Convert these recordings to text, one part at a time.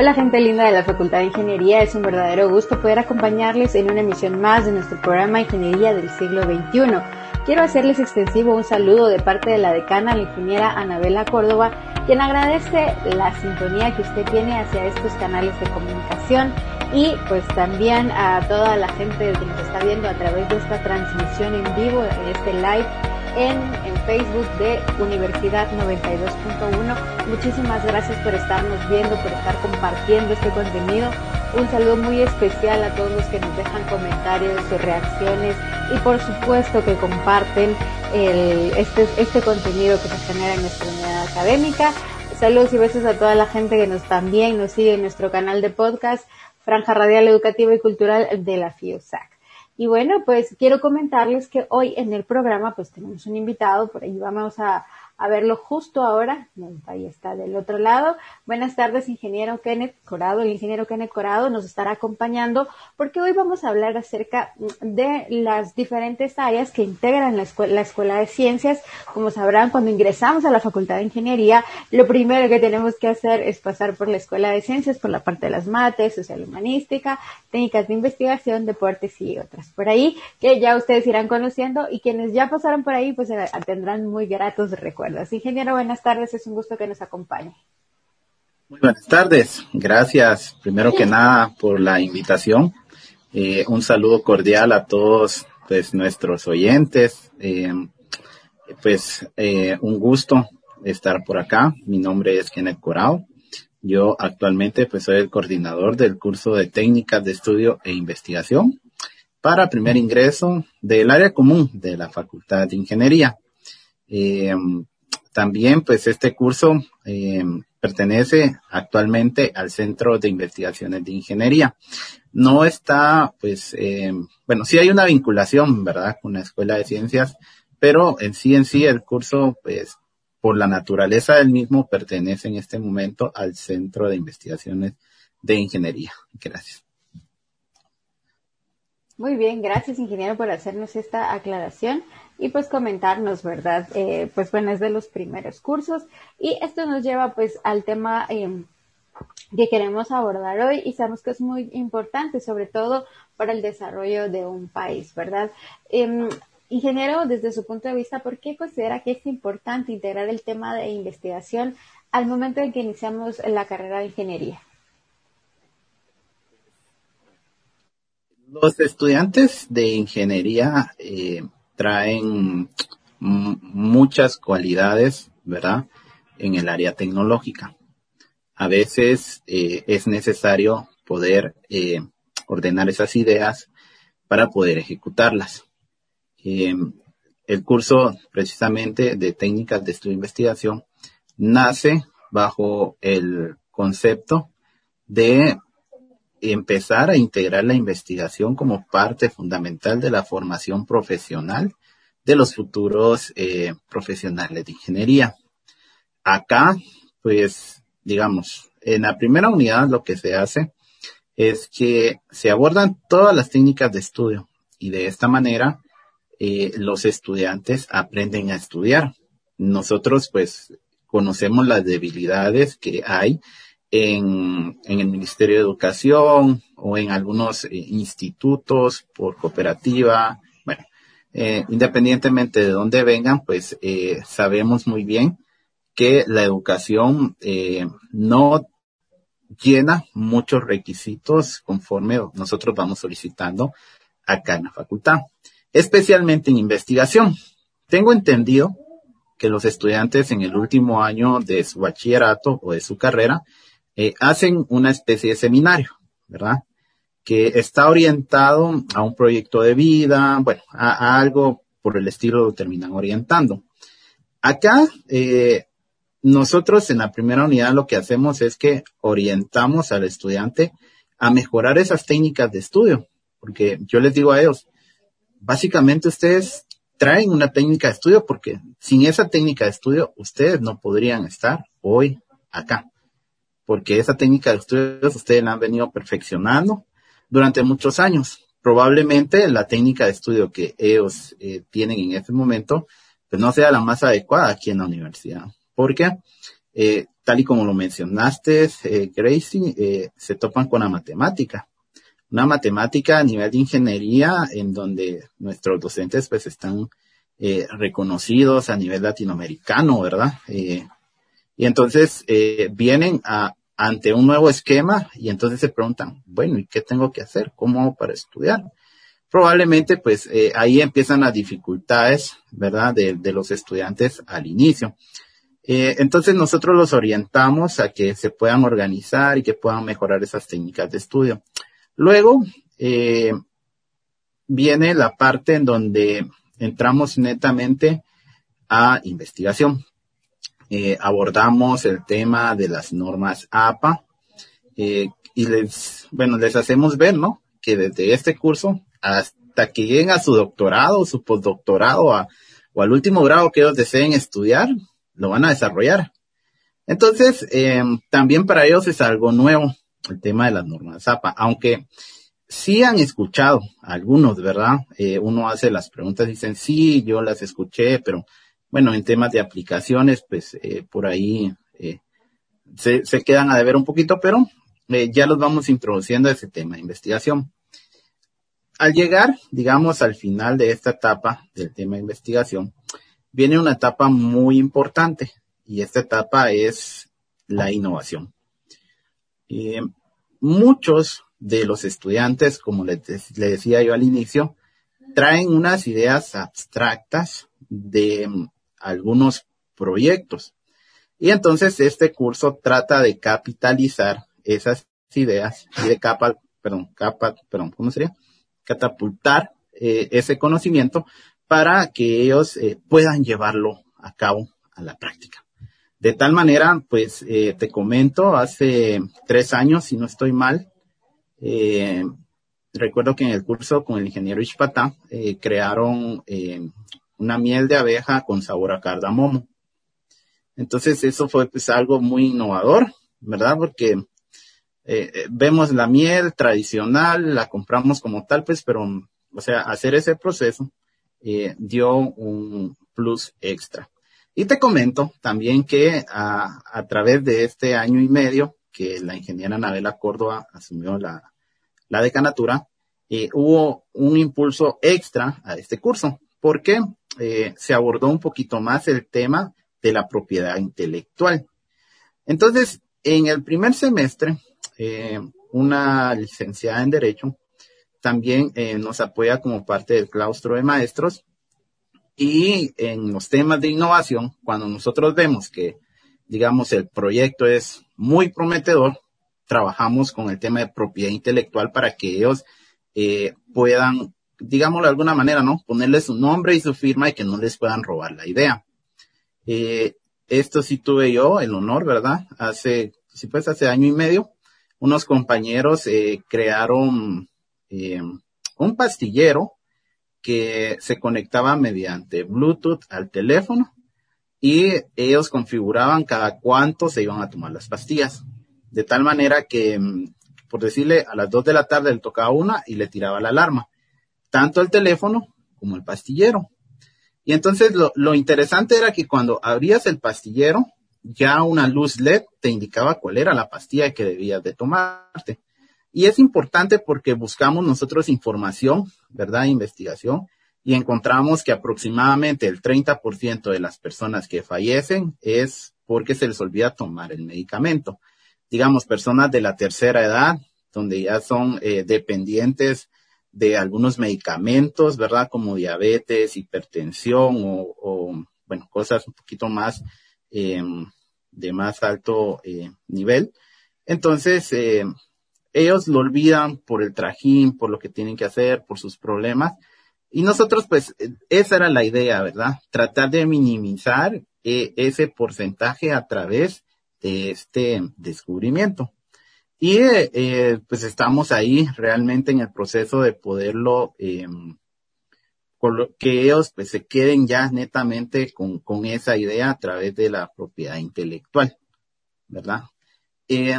Hola gente linda de la Facultad de Ingeniería, es un verdadero gusto poder acompañarles en una emisión más de nuestro programa Ingeniería del siglo XXI. Quiero hacerles extensivo un saludo de parte de la decana, la ingeniera Anabela Córdoba, quien agradece la sintonía que usted tiene hacia estos canales de comunicación y pues también a toda la gente que nos está viendo a través de esta transmisión en vivo, en este live en, Facebook de Universidad 92.1. Muchísimas gracias por estarnos viendo, por estar compartiendo este contenido. Un saludo muy especial a todos los que nos dejan comentarios, sus reacciones y por supuesto que comparten el, este, este contenido que se genera en nuestra unidad académica. Saludos y besos a toda la gente que nos también nos sigue en nuestro canal de podcast, Franja Radial Educativa y Cultural de la FIUSAC. Y bueno, pues quiero comentarles que hoy en el programa pues tenemos un invitado, por ahí vamos a, a verlo justo ahora. Ahí está del otro lado. Buenas tardes, ingeniero Kenneth Corado. El ingeniero Kenneth Corado nos estará acompañando porque hoy vamos a hablar acerca de las diferentes áreas que integran la escuela, la escuela de ciencias. Como sabrán, cuando ingresamos a la Facultad de Ingeniería, lo primero que tenemos que hacer es pasar por la escuela de ciencias, por la parte de las mates, social humanística, técnicas de investigación, deportes y otras. Por ahí que ya ustedes irán conociendo y quienes ya pasaron por ahí pues tendrán muy gratos recuerdos. Ingeniero, buenas tardes, es un gusto que nos acompañe. Muy buenas tardes, gracias primero que nada por la invitación. Eh, un saludo cordial a todos pues, nuestros oyentes. Eh, pues eh, un gusto estar por acá. Mi nombre es Kenneth Corao. Yo actualmente pues soy el coordinador del curso de técnicas de estudio e investigación para primer ingreso del área común de la Facultad de Ingeniería. También, pues, este curso eh, pertenece actualmente al Centro de Investigaciones de Ingeniería. No está, pues, eh, bueno, sí hay una vinculación, ¿verdad?, con la Escuela de Ciencias, pero en sí, en sí, el curso, pues, por la naturaleza del mismo, pertenece en este momento al Centro de Investigaciones de Ingeniería. Gracias. Muy bien, gracias ingeniero por hacernos esta aclaración y pues comentarnos, ¿verdad? Eh, pues bueno, es de los primeros cursos y esto nos lleva pues al tema eh, que queremos abordar hoy y sabemos que es muy importante, sobre todo para el desarrollo de un país, ¿verdad? Eh, ingeniero, desde su punto de vista, ¿por qué considera que es importante integrar el tema de investigación al momento en que iniciamos la carrera de ingeniería? Los estudiantes de ingeniería eh, traen muchas cualidades, ¿verdad? En el área tecnológica. A veces eh, es necesario poder eh, ordenar esas ideas para poder ejecutarlas. el curso precisamente de técnicas de estudio e investigación nace bajo el concepto de empezar a integrar la investigación como parte fundamental de la formación profesional de los futuros eh, profesionales de ingeniería. Acá, pues, digamos, en la primera unidad lo que se hace es que se abordan todas las técnicas de estudio y de esta manera eh, los estudiantes aprenden a estudiar. Nosotros, pues, conocemos las debilidades que hay en, en el Ministerio de Educación o en algunos eh, institutos por cooperativa. Bueno, eh, independientemente de dónde vengan, pues eh, sabemos muy bien que la educación eh, no llena muchos requisitos conforme nosotros vamos solicitando acá en la facultad, especialmente en investigación. Tengo entendido que los estudiantes en el último año de su bachillerato o de su carrera eh, hacen una especie de seminario, ¿verdad? Que está orientado a un proyecto de vida, bueno, a, algo por el estilo lo terminan orientando. Acá, eh, nosotros en la primera unidad lo que hacemos es que orientamos al estudiante a mejorar esas técnicas de estudio, porque yo les digo a ellos, básicamente ustedes traen una técnica de estudio porque sin esa técnica de estudio ustedes no podrían estar hoy acá porque esa técnica de estudios ustedes la han venido perfeccionando durante muchos años. Probablemente la técnica de estudio que ellos eh, tienen en este momento, pues no sea la más adecuada aquí en la universidad. Porque eh, tal y como lo mencionaste, eh, Gracie, eh, se topan con la matemática. Una matemática a nivel de ingeniería en donde nuestros docentes pues están reconocidos a nivel latinoamericano, ¿verdad? Y entonces vienen a, ante un nuevo esquema y entonces se preguntan, bueno, ¿y qué tengo que hacer? ¿Cómo hago para estudiar? Probablemente pues eh, ahí empiezan las dificultades, ¿verdad? De, los estudiantes al inicio. Eh, entonces nosotros los orientamos a que se puedan organizar y que puedan mejorar esas técnicas de estudio. Luego eh, viene la parte en donde entramos netamente a investigación. Eh, abordamos el tema de las normas APA eh, y les, bueno, les hacemos ver, ¿no? Que desde este curso hasta que lleguen a su doctorado, su postdoctorado a, o al último grado que ellos deseen estudiar, lo van a desarrollar. Entonces, eh, también para ellos es algo nuevo el tema de las normas APA, aunque sí han escuchado algunos, ¿verdad? Eh, uno hace las preguntas dicen, sí, yo las escuché, pero bueno, en temas de aplicaciones, pues eh, por ahí eh, se, quedan a deber un poquito, pero eh, ya los vamos introduciendo a ese tema de investigación. Al llegar, digamos, al final de esta etapa del tema de investigación, viene una etapa muy importante y esta etapa es la innovación. Muchos de los estudiantes, como les, les, decía yo al inicio, traen unas ideas abstractas de algunos proyectos. Y entonces este curso trata de capitalizar esas ideas y de capa, perdón, capa, perdón, ¿cómo sería? Catapultar eh, ese conocimiento para que ellos eh, puedan llevarlo a cabo a la práctica. De tal manera, pues eh, te comento, hace tres años, si no estoy mal, recuerdo que en el curso con el ingeniero Ishpata crearon una miel de abeja con sabor a cardamomo. Entonces eso fue pues algo muy innovador, ¿verdad? Porque eh, vemos la miel tradicional, la compramos como tal, pues, pero, o sea, hacer ese proceso eh, dio un plus extra. Y te comento también que a, través de este año y medio que la ingeniera Anabela Córdoba asumió la, la decanatura, eh, hubo un impulso extra a este curso, porque eh, se abordó un poquito más el tema de la propiedad intelectual. Entonces, en el primer semestre, eh, una licenciada en Derecho también eh, nos apoya como parte del claustro de maestros y en los temas de innovación, cuando nosotros vemos que, digamos, el proyecto es muy prometedor, trabajamos con el tema de propiedad intelectual para que ellos puedan, digámoslo de alguna manera, ¿no? Ponerle su nombre y su firma y que no les puedan robar la idea. Eh, esto sí tuve yo el honor, ¿verdad? Hace, sí pues hace año y medio, unos compañeros eh, crearon eh, un pastillero que se conectaba mediante Bluetooth al teléfono y ellos configuraban cada cuánto se iban a tomar las pastillas. De tal manera que, mm, por decirle, a las dos de la tarde le tocaba una y le tiraba la alarma. Tanto el teléfono como el pastillero. Y entonces lo, lo interesante era que cuando abrías el pastillero, ya una luz LED te indicaba cuál era la pastilla que debías de tomarte. Y es importante porque buscamos nosotros información, ¿verdad? Investigación. Y encontramos que aproximadamente el 30% de las personas que fallecen es porque se les olvida tomar el medicamento digamos, personas de la tercera edad, donde ya son eh, dependientes de algunos medicamentos, ¿verdad? Como diabetes, hipertensión o, o bueno, cosas un poquito más eh, de más alto eh, nivel. Entonces, eh, ellos lo olvidan por el trajín, por lo que tienen que hacer, por sus problemas. Y nosotros, pues, esa era la idea, ¿verdad? Tratar de minimizar eh, ese porcentaje a través de este descubrimiento. Y eh, pues estamos ahí realmente en el proceso de poderlo, eh, que ellos pues se queden ya netamente con, con esa idea a través de la propiedad intelectual, ¿verdad? Eh,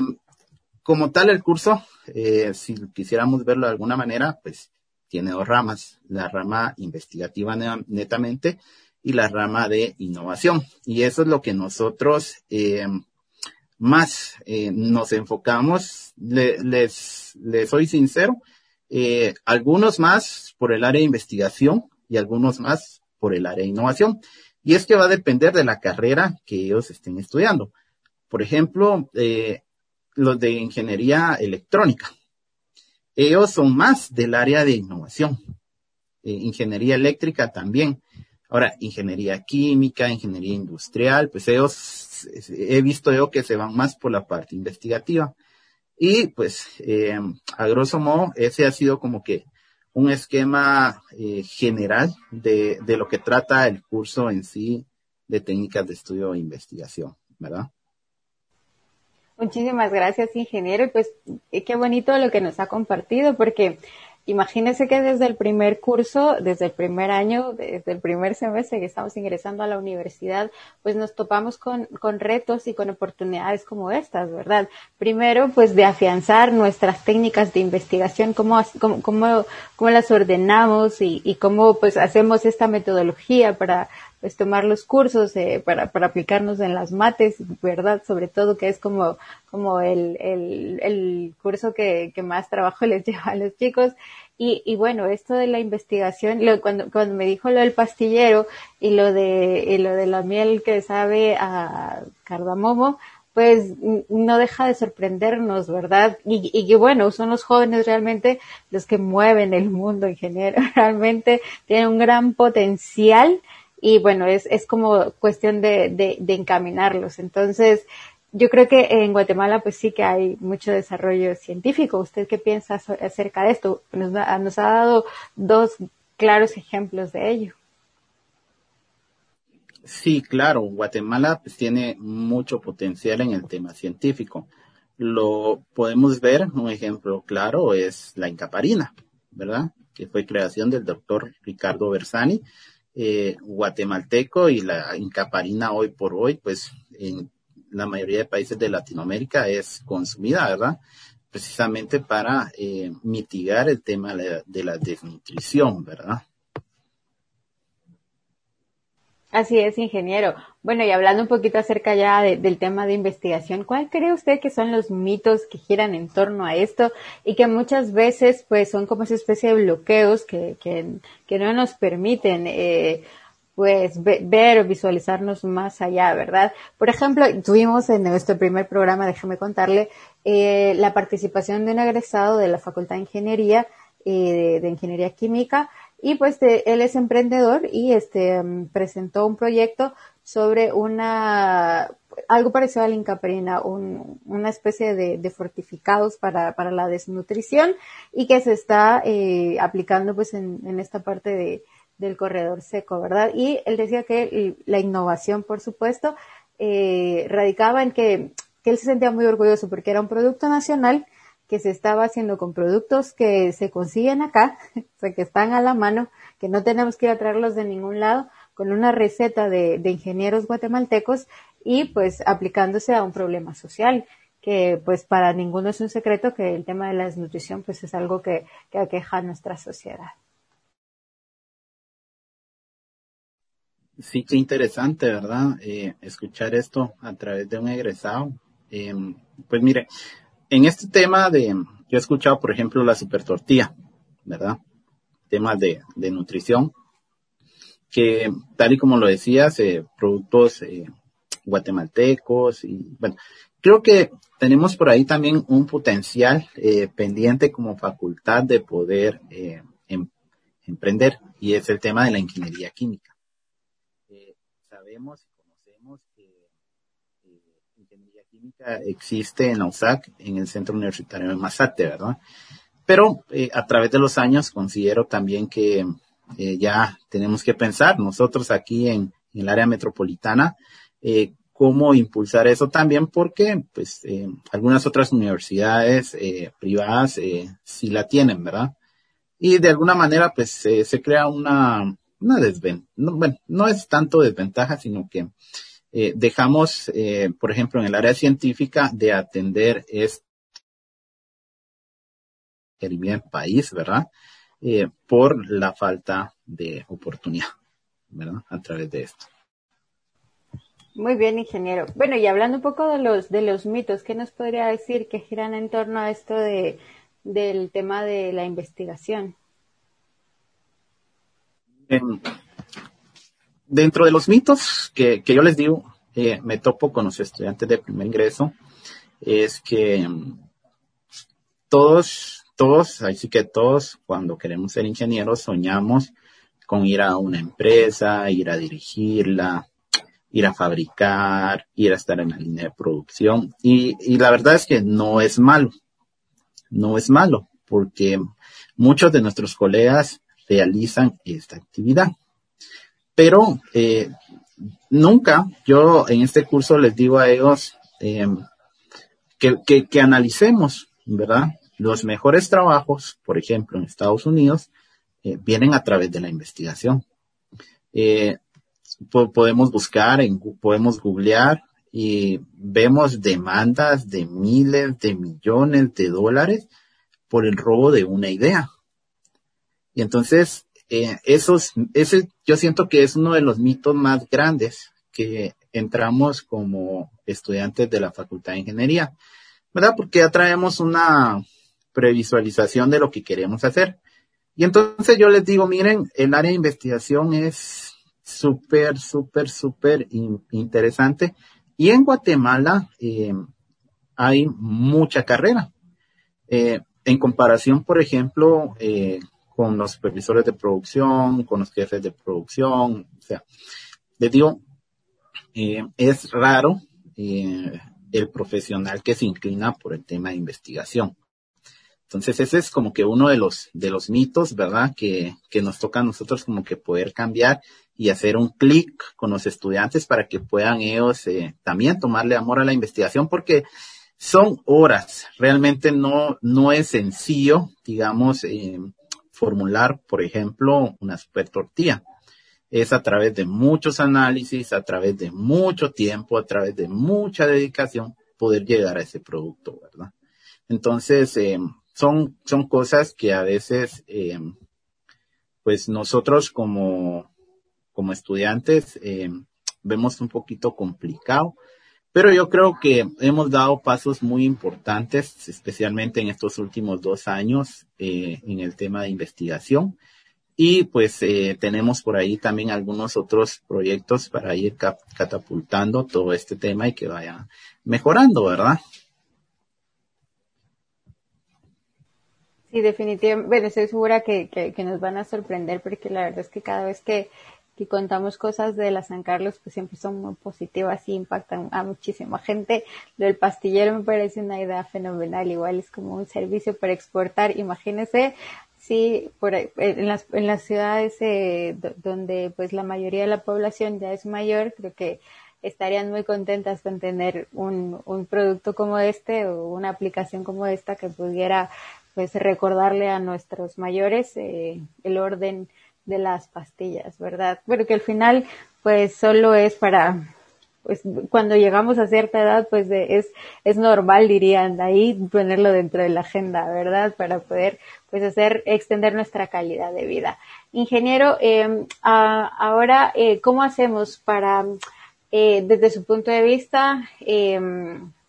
como tal el curso, eh, si quisiéramos verlo de alguna manera, pues tiene dos ramas, la rama investigativa netamente y la rama de innovación. Y eso es lo que nosotros eh, más eh, nos enfocamos, les, les soy sincero, eh, algunos más por el área de investigación y algunos más por el área de innovación. Y es que va a depender de la carrera que ellos estén estudiando. Por ejemplo, eh, los de ingeniería electrónica. Ellos son más del área de innovación. Ingeniería eléctrica también. Ahora, ingeniería química, ingeniería industrial, pues ellos, he visto yo que se van más por la parte investigativa. Y pues, eh, a grosso modo, ese ha sido como que un esquema eh, general de, de lo que trata el curso en sí de técnicas de estudio e investigación, ¿verdad? Muchísimas gracias, ingeniero. Pues qué bonito lo que nos ha compartido, porque Imagínese que desde el primer curso, desde el primer año, desde el primer semestre que estamos ingresando a la universidad, pues nos topamos con, con retos y con oportunidades como estas, ¿verdad? Primero, pues de afianzar nuestras técnicas de investigación, cómo, cómo, cómo, las ordenamos y, y cómo pues hacemos esta metodología para pues tomar los cursos eh, para, para aplicarnos en las mates, ¿verdad? Sobre todo que es como, como el, el, el curso que, que más trabajo les lleva a los chicos. Y, y bueno, esto de la investigación, lo, cuando, cuando me dijo lo del pastillero y lo de, y lo de la miel que sabe a cardamomo, pues no deja de sorprendernos, ¿verdad? Y, y que bueno, son los jóvenes realmente los que mueven el mundo en general, realmente tienen un gran potencial y bueno, es, es como cuestión de, de, encaminarlos. Entonces, yo creo que en Guatemala pues sí que hay mucho desarrollo científico. ¿Usted qué piensa acerca de esto? Nos, nos ha dado dos claros ejemplos de ello. Sí, claro, Guatemala pues, tiene mucho potencial en el tema científico. Lo podemos ver, un ejemplo claro es la incaparina, ¿verdad? Que fue creación del doctor Ricardo Bersani, eh, guatemalteco y la incaparina hoy por hoy, pues en la mayoría de países de Latinoamérica es consumida, ¿verdad? Precisamente para eh, mitigar el tema de la desnutrición, ¿verdad? Así es, ingeniero. Bueno, y hablando un poquito acerca ya del tema de investigación, ¿cuál cree usted que son los mitos que giran en torno a esto y que muchas veces pues son como esa especie de bloqueos que, que, que no nos permiten eh, pues ver o visualizarnos más allá, ¿verdad? Por ejemplo, tuvimos en nuestro primer programa, déjeme contarle, eh, la participación de un egresado de la Facultad de Ingeniería, eh, de Ingeniería Química, y pues él es emprendedor y este mm, presentó un proyecto sobre una algo parecido a la incaprina, un, una especie de, de fortificados para, para, la desnutrición y que se está eh, aplicando pues en, en esta parte de, del corredor seco, ¿verdad? Y él decía que la innovación, por supuesto, eh, radicaba en que, que él se sentía muy orgulloso porque era un producto nacional que se estaba haciendo con productos que se consiguen acá, o sea, que están a la mano, que no tenemos que ir a traerlos de ningún lado, con una receta de, ingenieros guatemaltecos y pues aplicándose a un problema social que pues para ninguno es un secreto que el tema de la desnutrición pues es algo que, que aqueja a nuestra sociedad. Sí, qué interesante, ¿verdad? Eh, escuchar esto a través de un egresado. Eh, pues mire, en este tema de, yo he escuchado, por ejemplo, la super tortilla, ¿verdad? Temas de, de nutrición, que tal y como lo decías, eh, productos eh, guatemaltecos y bueno, creo que tenemos por ahí también un potencial eh, pendiente como facultad de poder em, emprender y es el tema de la ingeniería química. Eh, existe en la USAC, en el Centro Universitario de Masate, ¿verdad? Pero eh, a través de los años considero también que eh, ya tenemos que pensar nosotros aquí en, el área metropolitana eh, cómo impulsar eso también porque pues algunas otras universidades privadas sí la tienen, ¿verdad? Y de alguna manera pues se crea una, una desventaja, no, bueno, no es tanto desventaja, sino que eh, dejamos, eh, por ejemplo, en el área científica de atender este el país, ¿verdad? Eh, por la falta de oportunidad, ¿verdad? A través de esto. Muy bien, ingeniero. Bueno, y hablando un poco de los de los mitos, ¿qué nos podría decir que giran en torno a esto de del tema de la investigación? Dentro de los mitos que, que yo les digo, eh, me topo con los estudiantes de primer ingreso, es que mm, todos, todos, así que todos, cuando queremos ser ingenieros, soñamos con ir a una empresa, ir a dirigirla, ir a fabricar, ir a estar en la línea de producción. Y, y la verdad es que no es malo, no es malo, porque muchos de nuestros colegas realizan esta actividad. Pero eh, nunca, yo en este curso les digo a ellos eh, que, que, analicemos, ¿verdad? Los mejores trabajos, por ejemplo, en Estados Unidos, eh, vienen a través de la investigación. Podemos buscar, podemos googlear y vemos demandas de miles de millones de dólares por el robo de una idea. Y entonces, esos, ese yo siento que es uno de los mitos más grandes que entramos como estudiantes de la Facultad de Ingeniería, ¿verdad? Porque ya traemos una previsualización de lo que queremos hacer. Y entonces yo les digo, miren, el área de investigación es súper, súper, súper interesante. Y en Guatemala eh, hay mucha carrera. Eh, en comparación, por ejemplo, eh, con los supervisores de producción, con los jefes de producción, o sea, les digo, es raro el profesional que se inclina por el tema de investigación. Entonces ese es como que uno de los, de los mitos, ¿verdad? Que, que nos toca a nosotros como que poder cambiar y hacer un clic con los estudiantes para que puedan ellos eh, también tomarle amor a la investigación porque son horas. Realmente no, no es sencillo, digamos, eh, formular, por ejemplo, una super tortilla. Es a través de muchos análisis, a través de mucho tiempo, a través de mucha dedicación poder llegar a ese producto, ¿verdad? Entonces, eh, son, son cosas que a veces, eh, pues nosotros como, como estudiantes eh, vemos un poquito complicado, pero yo creo que hemos dado pasos muy importantes, especialmente en estos últimos dos años eh, en el tema de investigación. Y pues tenemos por ahí también algunos otros proyectos para ir catapultando todo este tema y que vaya mejorando, ¿verdad? Sí, definitivamente. Estoy segura que, nos van a sorprender porque la verdad es que cada vez que, que contamos cosas de la San Carlos, pues siempre son muy positivas y impactan a muchísima gente. Lo del pastillero me parece una idea fenomenal. Igual es como un servicio para exportar. Imagínese si por en las, en las ciudades eh, donde pues la mayoría de la población ya es mayor, creo que estarían muy contentas con tener un, un producto como este o una aplicación como esta que pudiera pues recordarle a nuestros mayores eh, el orden de las pastillas, ¿verdad? Bueno, que al final pues solo es para pues cuando llegamos a cierta edad pues es es normal dirían ahí ponerlo dentro de la agenda, ¿verdad? Para poder pues hacer extender nuestra calidad de vida. Ingeniero, eh, ahora eh, cómo hacemos para eh, desde su punto de vista eh,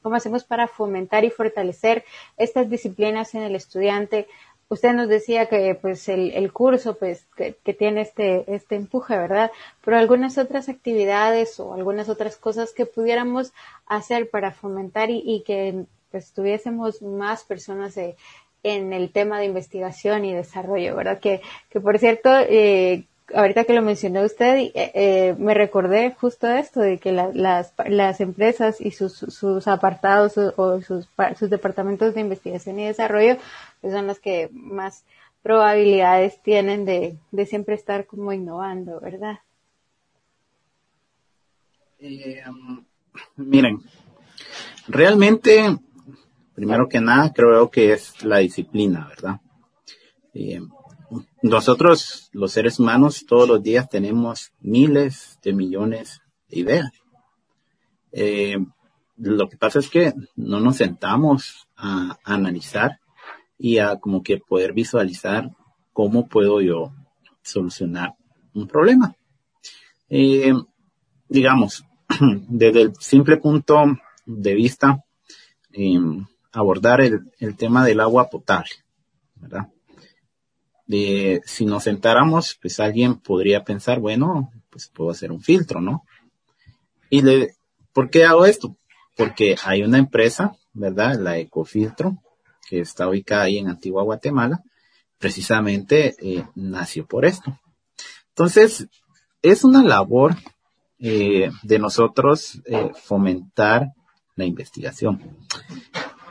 ¿Cómo hacemos para fomentar y fortalecer estas disciplinas en el estudiante? Usted nos decía que pues el, curso pues que, tiene este, este empuje, ¿verdad? Pero algunas otras actividades o algunas otras cosas que pudiéramos hacer para fomentar y, que pues tuviésemos más personas en el tema de investigación y desarrollo, ¿verdad? Que, que por cierto, eh, ahorita que lo mencionó usted, eh, eh, me recordé justo esto, de que las, las empresas y sus, sus apartados o, sus, sus departamentos de investigación y desarrollo pues son los que más probabilidades tienen de, de siempre estar como innovando, ¿verdad? Eh, um, miren, realmente, primero que nada, creo que es la disciplina, ¿verdad? Nosotros, los seres humanos, todos los días tenemos miles de millones de ideas. Eh, lo que pasa es que no nos sentamos a, analizar y a como que poder visualizar cómo puedo yo solucionar un problema. Eh, digamos, desde el simple punto de vista, em, abordar el, el, tema del agua potable, ¿verdad? De, si nos sentáramos, pues alguien podría pensar, bueno, pues puedo hacer un filtro, ¿no? Y le, ¿por qué hago esto? Porque hay una empresa, ¿verdad? La Ecofiltro, que está ubicada ahí en Antigua Guatemala, precisamente eh, nació por esto. Entonces, es una labor eh, de nosotros eh, fomentar la investigación.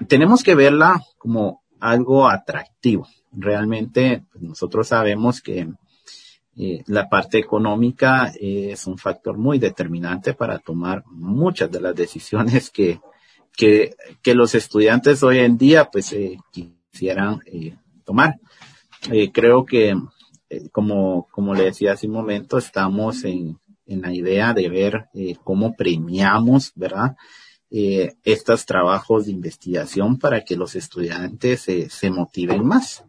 Tenemos que verla como algo atractivo. Realmente pues, nosotros sabemos que eh, la parte económica es un factor muy determinante para tomar muchas de las decisiones que, que, los estudiantes hoy en día pues quisieran tomar. creo que eh, como, como le decía hace un momento, estamos en, en la idea de ver eh, cómo premiamos, ¿verdad? Eh, estos trabajos de investigación para que los estudiantes se motiven más,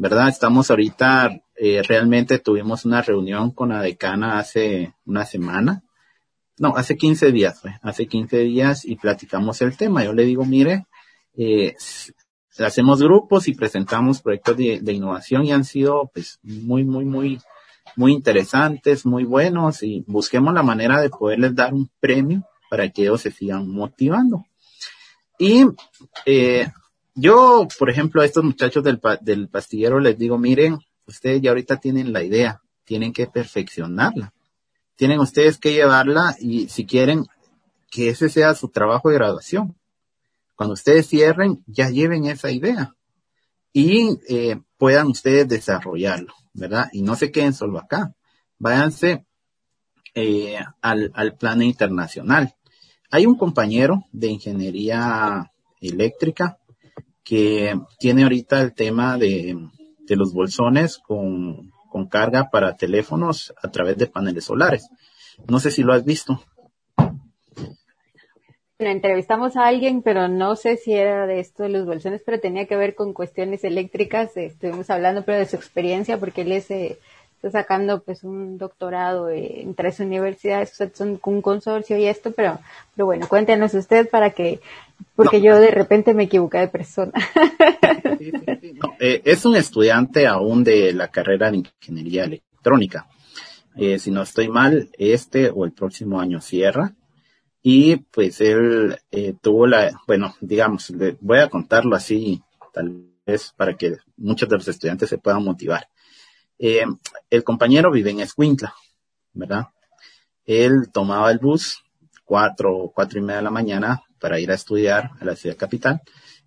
¿verdad? Estamos ahorita, eh, realmente tuvimos una reunión con la decana hace una semana, no, hace 15 días, fue, hace 15 días y platicamos el tema. Yo le digo, mire, eh, hacemos grupos y presentamos proyectos de, de, innovación y han sido pues muy, muy, muy, muy interesantes, muy buenos y busquemos la manera de poderles dar un premio para que ellos se sigan motivando. Y eh, yo, por ejemplo, a estos muchachos del, del pastillero les digo, miren, ustedes ya ahorita tienen la idea, tienen que perfeccionarla. Tienen ustedes que llevarla y si quieren que ese sea su trabajo de graduación cuando ustedes cierren, ya lleven esa idea y eh, puedan ustedes desarrollarlo, ¿verdad? Y no se queden solo acá. Váyanse eh, al, al plano internacional. Hay un compañero de ingeniería eléctrica que tiene ahorita el tema de, de los bolsones con, con carga para teléfonos a través de paneles solares. No sé si lo has visto entrevistamos a alguien, pero no sé si era de esto de los bolsones, pero tenía que ver con cuestiones eléctricas. Estuvimos hablando, pero de su experiencia, porque él es, eh, está sacando pues un doctorado en tres universidades, son un consorcio y esto, pero, pero bueno, cuéntenos usted para que, porque yo de repente me equivoqué de persona. Eh, es un estudiante aún de la carrera de ingeniería electrónica. Eh, si no estoy mal, este o el próximo año cierra y pues él eh, tuvo la, bueno, digamos, le voy a contarlo así, tal vez para que muchos de los estudiantes se puedan motivar. Eh, el compañero vive en Escuintla, ¿verdad? Él tomaba el bus cuatro, cuatro y media de la mañana para ir a estudiar a la ciudad capital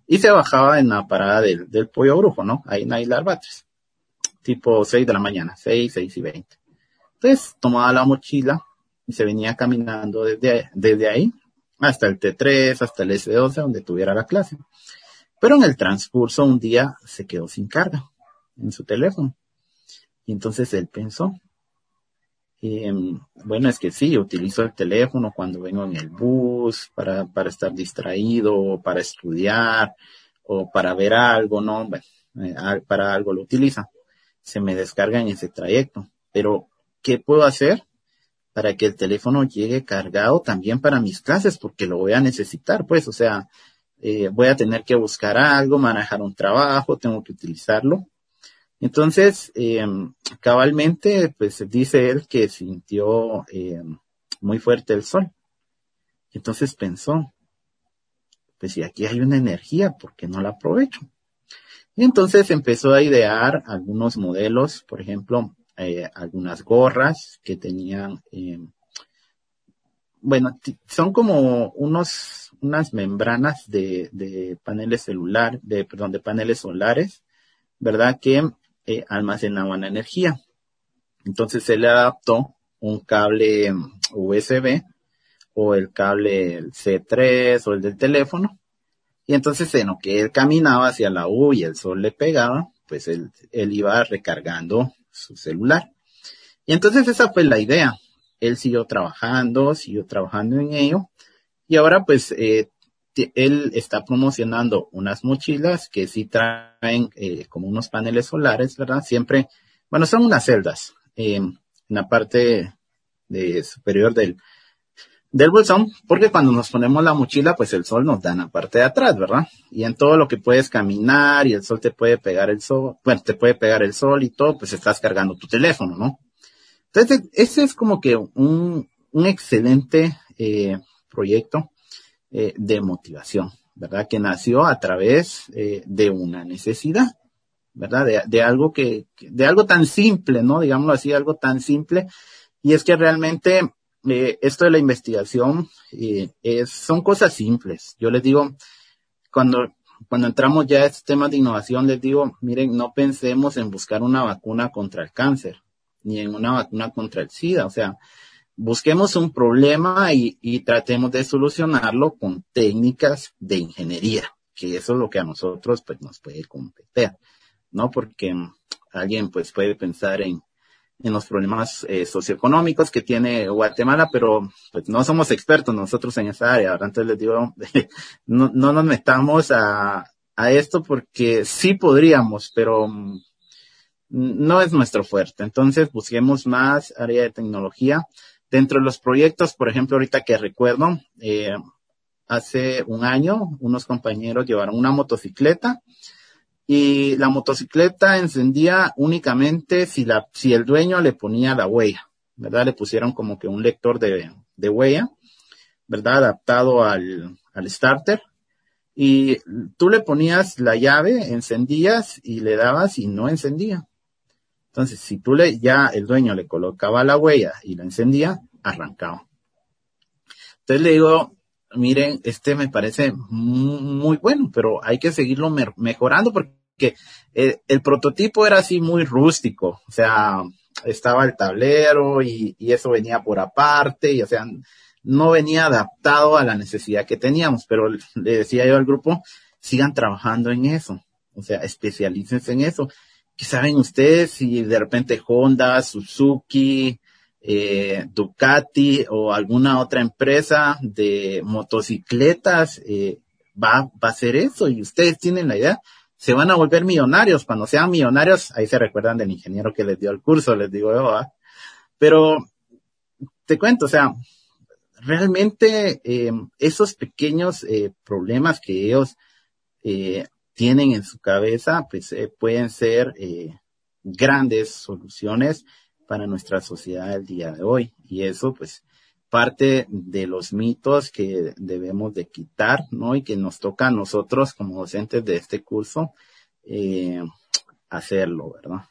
y se bajaba en la parada del, del pollo brujo, ¿no? Ahí en Batres, tipo seis de la mañana, seis, seis y veinte. Entonces tomaba la mochila y se venía caminando desde, desde ahí hasta el T3, hasta el S12, donde tuviera la clase. Pero en el transcurso un día se quedó sin carga en su teléfono. Y entonces él pensó, eh, bueno, es que sí, utilizo el teléfono cuando vengo en el bus para, para estar distraído para estudiar o para ver algo, ¿no? Bueno, eh, para algo lo utiliza. Se me descarga en ese trayecto. Pero, ¿qué puedo hacer? para que el teléfono llegue cargado también para mis clases, porque lo voy a necesitar, pues, o sea, eh, voy a tener que buscar algo, manejar un trabajo, tengo que utilizarlo. Entonces, eh, cabalmente, pues dice él que sintió eh, muy fuerte el sol. Entonces pensó, pues si aquí hay una energía, ¿por qué no la aprovecho? Y entonces empezó a idear algunos modelos, por ejemplo, eh, algunas gorras que tenían, eh, bueno, son como unos, unas membranas de, de paneles celular, de, perdón, de paneles solares, ¿verdad? Que eh, almacenaban energía. Entonces se le adaptó un cable USB o el cable C3 o el del teléfono. Y entonces en lo que él caminaba hacia la U y el sol le pegaba, pues él, él iba recargando su celular. Y entonces esa fue la idea. Él siguió trabajando, siguió trabajando en ello. Y ahora pues eh, él está promocionando unas mochilas que sí traen eh, como unos paneles solares, ¿verdad? Siempre, bueno, son unas celdas eh, en la parte de superior del, del bolsón, porque cuando nos ponemos la mochila, pues el sol nos da en la parte de atrás, ¿verdad? Y en todo lo que puedes caminar y el sol te puede pegar el sol, bueno, te puede pegar el sol y todo, pues estás cargando tu teléfono, ¿no? Entonces, ese es como que un, un excelente eh, proyecto eh, de motivación, ¿verdad? Que nació a través eh, de una necesidad, ¿verdad? De, algo que, de algo tan simple, ¿no? Digámoslo así, algo tan simple. Y es que realmente eh, esto de la investigación es, son cosas simples. Yo les digo, cuando, cuando entramos ya a este tema de innovación, les digo, miren, no pensemos en buscar una vacuna contra el cáncer, ni en una vacuna contra el SIDA. O sea, busquemos un problema y, tratemos de solucionarlo con técnicas de ingeniería, que eso es lo que a nosotros pues nos puede competir, ¿no? Porque alguien pues puede pensar en en los problemas eh, socioeconómicos que tiene Guatemala, pero pues no somos expertos nosotros en esa área. Ahora entonces les digo, no, no nos metamos a, a esto porque sí podríamos, pero mm, no es nuestro fuerte. Entonces busquemos más área de tecnología. Dentro de los proyectos, por ejemplo, ahorita que recuerdo, eh, hace un año unos compañeros llevaron una motocicleta y la motocicleta encendía únicamente si la, si el dueño le ponía la huella, ¿verdad? Le pusieron como que un lector de, de huella, ¿verdad? Adaptado al, al starter. Y tú le ponías la llave, encendías y le dabas y no encendía. Entonces, si tú le, ya el dueño le colocaba la huella y la encendía, arrancaba. Entonces le digo, miren, este me parece muy bueno, pero hay que seguirlo mejorando porque eh, el prototipo era así muy rústico, o sea, estaba el tablero y, eso venía por aparte, y o sea, no venía adaptado a la necesidad que teníamos, pero le decía yo al grupo, sigan trabajando en eso, o sea, especialícense en eso. ¿Qué saben ustedes si de repente Honda, Suzuki, eh, Ducati o alguna otra empresa de motocicletas eh, va, va a hacer eso y ustedes tienen la idea, se van a volver millonarios. Cuando sean millonarios, ahí se recuerdan del ingeniero que les dio el curso, les digo yo, pero te cuento, o sea, realmente eh, esos pequeños eh, problemas que ellos eh, tienen en su cabeza, pues eh, pueden ser eh, grandes soluciones para nuestra sociedad el día de hoy. Y eso, pues, parte de los mitos que debemos de quitar, ¿no? Y que nos toca a nosotros como docentes de este curso eh, hacerlo, ¿verdad?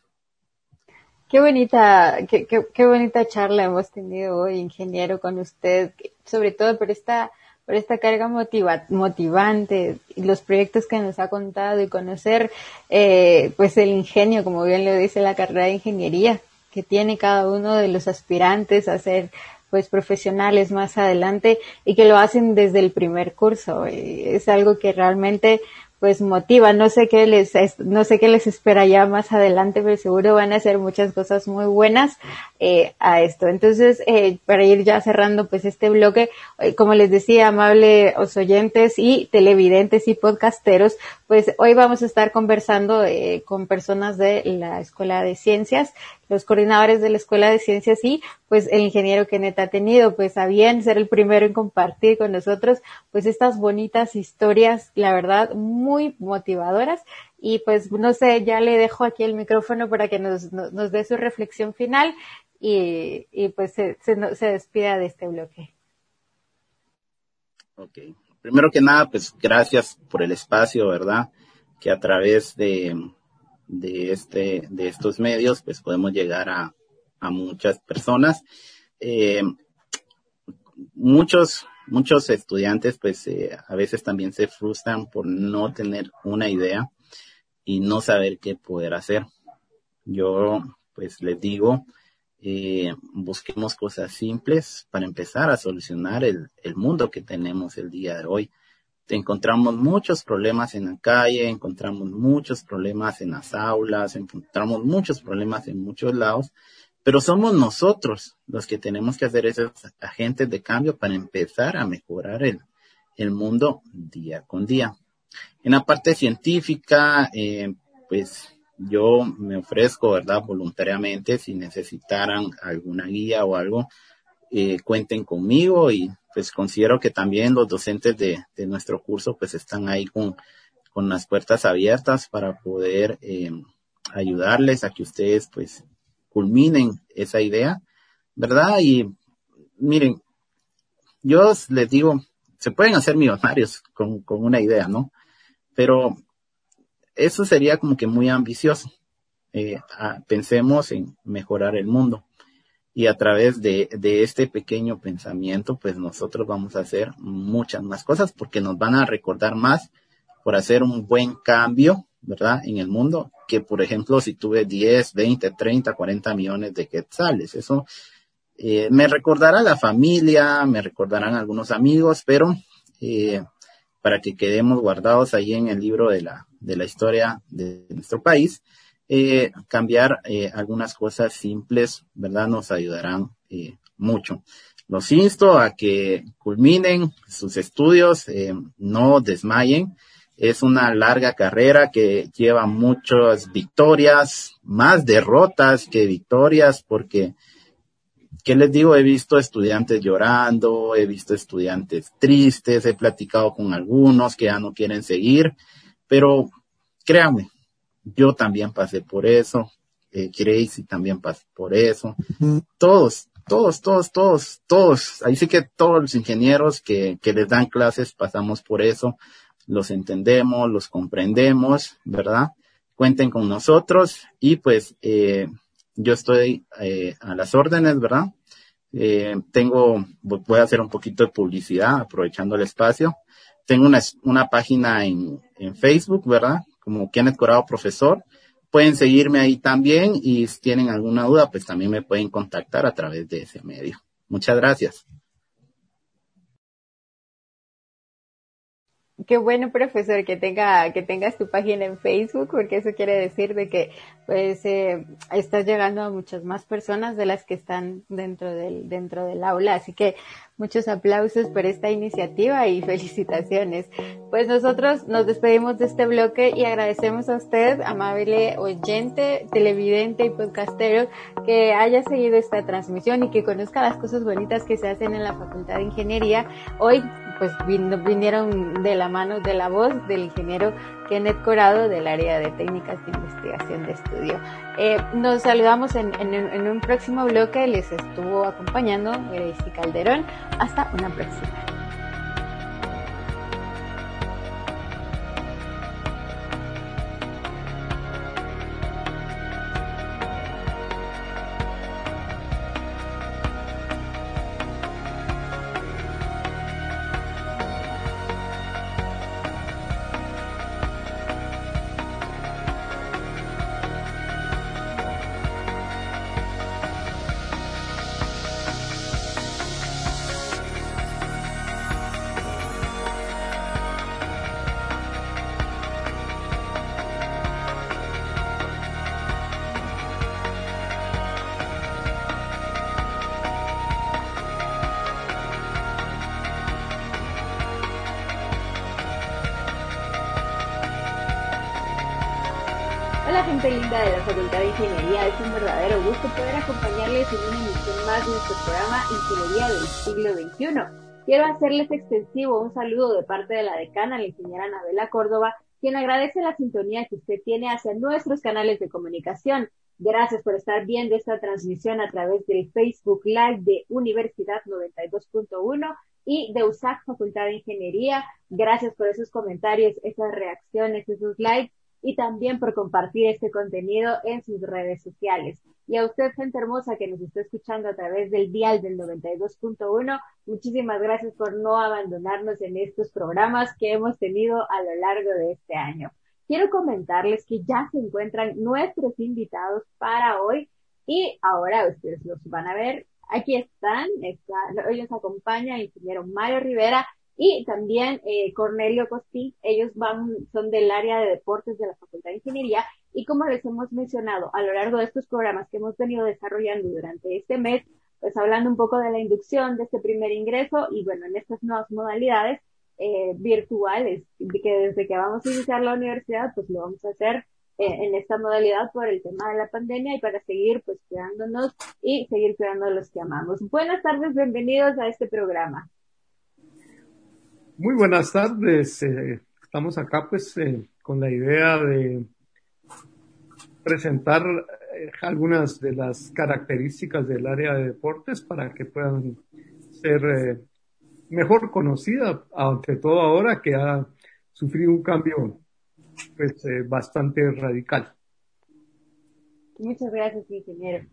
Qué bonita, qué, qué, qué, bonita charla hemos tenido hoy, ingeniero, con usted, sobre todo por esta, por esta carga motiva, motivante los proyectos que nos ha contado y conocer, eh, pues el ingenio, como bien lo dice la carrera de ingeniería, que tiene cada uno de los aspirantes a ser pues profesionales más adelante y que lo hacen desde el primer curso. Es algo que realmente pues motiva. No sé qué les, no sé qué les espera ya más adelante, pero seguro van a hacer muchas cosas muy buenas eh, a esto. Entonces, eh, para ir ya cerrando pues este bloque, eh, como les decía, amables oyentes y televidentes y podcasteros, pues hoy vamos a estar conversando eh, con personas de la Escuela de Ciencias los coordinadores de la Escuela de Ciencias y pues el ingeniero Kenneth ha tenido pues a bien ser el primero en compartir con nosotros pues estas bonitas historias, la verdad, muy motivadoras. Y pues no sé, ya le dejo aquí el micrófono para que nos, nos, dé su reflexión final y, pues se, se, se despida de este bloque. Ok. Primero que nada, pues gracias por el espacio, ¿verdad? Que a través de, de este, de estos medios, pues podemos llegar a, a muchas personas. Eh, muchos, muchos estudiantes, pues eh, a veces también se frustran por no tener una idea y no saber qué poder hacer. Yo, pues les digo, eh, busquemos cosas simples para empezar a solucionar el, mundo que tenemos el día de hoy encontramos muchos problemas en la calle, encontramos muchos problemas en las aulas, encontramos muchos problemas en muchos lados, pero somos nosotros los que tenemos que hacer esos agentes de cambio para empezar a mejorar el, el mundo día con día. En la parte científica, eh, pues yo me ofrezco, ¿verdad? Voluntariamente, si necesitaran alguna guía o algo, eh, cuenten conmigo y pues considero que también los docentes de, de nuestro curso pues están ahí con, con las puertas abiertas para poder eh, ayudarles a que ustedes pues culminen esa idea, ¿verdad? Y miren, yo les digo, se pueden hacer millonarios con, con una idea, ¿no? Pero eso sería como que muy ambicioso. Eh, pensemos en mejorar el mundo. Y a través de, de, este pequeño pensamiento, pues nosotros vamos a hacer muchas más cosas porque nos van a recordar más por hacer un buen cambio, ¿verdad? En el mundo, que por ejemplo, si tuve 10, 20, 30, 40 millones de quetzales, eso eh, me recordará la familia, me recordarán algunos amigos, pero eh, para que quedemos guardados ahí en el libro de la, de la historia de nuestro país, eh, cambiar eh, algunas cosas simples, ¿verdad? Nos ayudarán eh, mucho. Los insto a que culminen sus estudios, no desmayen. Es una larga carrera que lleva muchas victorias, más derrotas que victorias, porque, ¿qué les digo? He visto estudiantes llorando, he visto estudiantes tristes, he platicado con algunos que ya no quieren seguir, pero créanme, yo también pasé por eso, eh, Gracie también pasó por eso, todos, todos, todos, todos, todos, ahí sí que todos los ingenieros que, que les dan clases pasamos por eso, los entendemos, los comprendemos, ¿verdad? Cuenten con nosotros y pues eh, yo estoy eh, a las órdenes, ¿verdad? Eh, tengo, voy a hacer un poquito de publicidad aprovechando el espacio. Tengo una, una página en, en Facebook, ¿verdad? como Kenneth Corado Profesor. Pueden seguirme ahí también y si tienen alguna duda, pues también me pueden contactar a través de ese medio. Muchas gracias. Qué bueno, profesor, que tenga, que tengas tu página en Facebook, porque eso quiere decir de que, pues, eh, estás llegando a muchas más personas de las que están dentro del, dentro del aula. Así que muchos aplausos por esta iniciativa y felicitaciones. Pues nosotros nos despedimos de este bloque y agradecemos a usted, amable oyente, televidente y podcastero, que haya seguido esta transmisión y que conozca las cosas bonitas que se hacen en la Facultad de Ingeniería. Hoy pues vinieron de la mano de la voz del ingeniero Kenneth Corado del área de técnicas de investigación de estudio. Eh, nos saludamos en, en, un próximo bloque, les estuvo acompañando Gracie Calderón. Hasta una próxima. Hacerles extensivo un saludo de parte de la decana, la ingeniera Anabela Córdoba, quien agradece la sintonía que usted tiene hacia nuestros canales de comunicación. Gracias por estar viendo esta transmisión a través del Facebook Live de Universidad 92.1 y de USAC Facultad de Ingeniería. Gracias por esos comentarios, esas reacciones, esos likes y también por compartir este contenido en sus redes sociales. Y a usted, gente hermosa que nos está escuchando a través del dial del 92.1, muchísimas gracias por no abandonarnos en estos programas que hemos tenido a lo largo de este año. Quiero comentarles que ya se encuentran nuestros invitados para hoy y ahora ustedes los van a ver. Aquí están, está, hoy nos acompaña el ingeniero Mario Rivera, y también eh, Cornelio Costín, ellos van, son del área de deportes de la Facultad de Ingeniería y como les hemos mencionado a lo largo de estos programas que hemos venido desarrollando durante este mes, pues hablando un poco de la inducción de este primer ingreso y bueno, en estas nuevas modalidades eh, virtuales, que desde que vamos a iniciar la universidad, pues lo vamos a hacer eh, en esta modalidad por el tema de la pandemia y para seguir pues cuidándonos y seguir cuidando a los que amamos. Buenas tardes, bienvenidos a este programa. Muy buenas tardes. Eh, estamos acá pues eh, con la idea de presentar algunas de las características del área de deportes para que puedan ser mejor conocida, ante todo ahora que ha sufrido un cambio pues eh, bastante radical. Muchas gracias, ingeniero.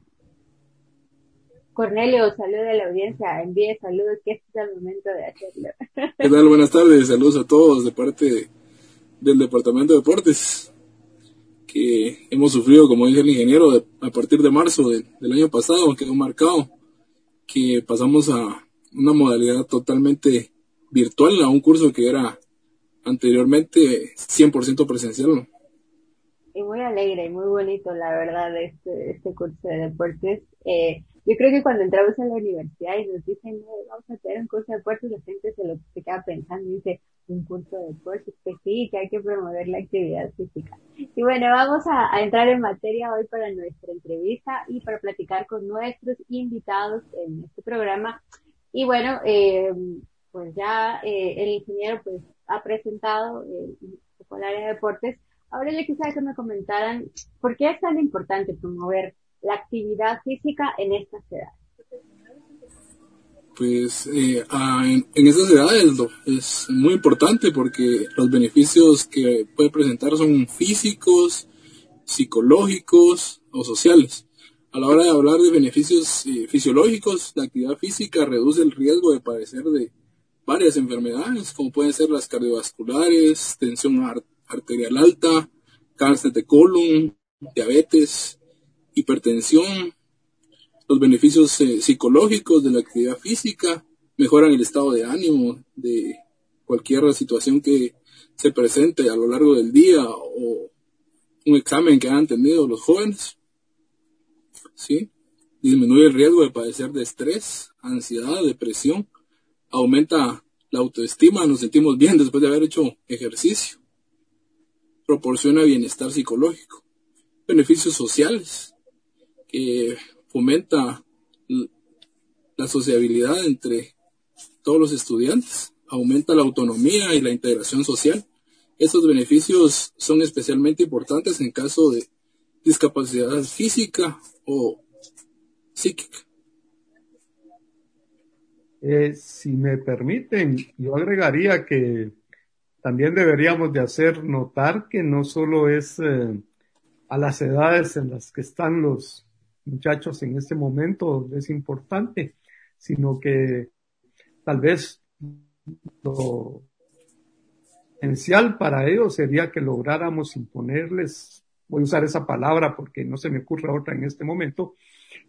Cornelio, saludos a la audiencia, envíe saludos, que este es el momento de hacerlo. ¿Qué tal? Buenas tardes, saludos a todos de parte del Departamento de Deportes, que hemos sufrido, como dice el ingeniero, a partir de marzo del año pasado, quedó marcado, que pasamos a una modalidad totalmente virtual a un curso que era anteriormente 100% presencial. Y muy alegre y muy bonito, la verdad, este, este curso de deportes. Eh, yo creo que cuando entramos a la universidad y nos dicen, vamos a tener un curso de deportes, la gente se lo se queda pensando y dice, un curso de deportes, que sí, que hay que promover la actividad física. Y bueno, vamos a, entrar en materia hoy para nuestra entrevista y para platicar con nuestros invitados en este programa. Y bueno, eh, pues ya eh, el ingeniero pues ha presentado eh, el área de deportes. Ahora yo quisiera que me comentaran por qué es tan importante promover la actividad física en estas edades. Pues eh, en, en, esas edades es muy importante porque los beneficios que puede presentar son físicos, psicológicos o sociales. A la hora de hablar de beneficios eh, fisiológicos, la actividad física reduce el riesgo de padecer de varias enfermedades, como pueden ser las cardiovasculares, tensión arterial alta, cáncer de colon, diabetes, hipertensión, los beneficios eh, psicológicos de la actividad física, mejoran el estado de ánimo de cualquier situación que se presente a lo largo del día o un examen que han tenido los jóvenes. ¿sí? Disminuye el riesgo de padecer de estrés, ansiedad, depresión, aumenta la autoestima, nos sentimos bien después de haber hecho ejercicio, proporciona bienestar psicológico, beneficios sociales, que fomenta la sociabilidad entre todos los estudiantes, aumenta la autonomía y la integración social. Estos beneficios son especialmente importantes en caso de discapacidad física o psíquica. Eh, si me permiten, yo agregaría que también deberíamos de hacer notar que no solo es eh, a las edades en las que están los muchachos en este momento es importante, sino que tal vez lo esencial para ellos sería que lográramos imponerles, voy a usar esa palabra porque no se me ocurre otra en este momento,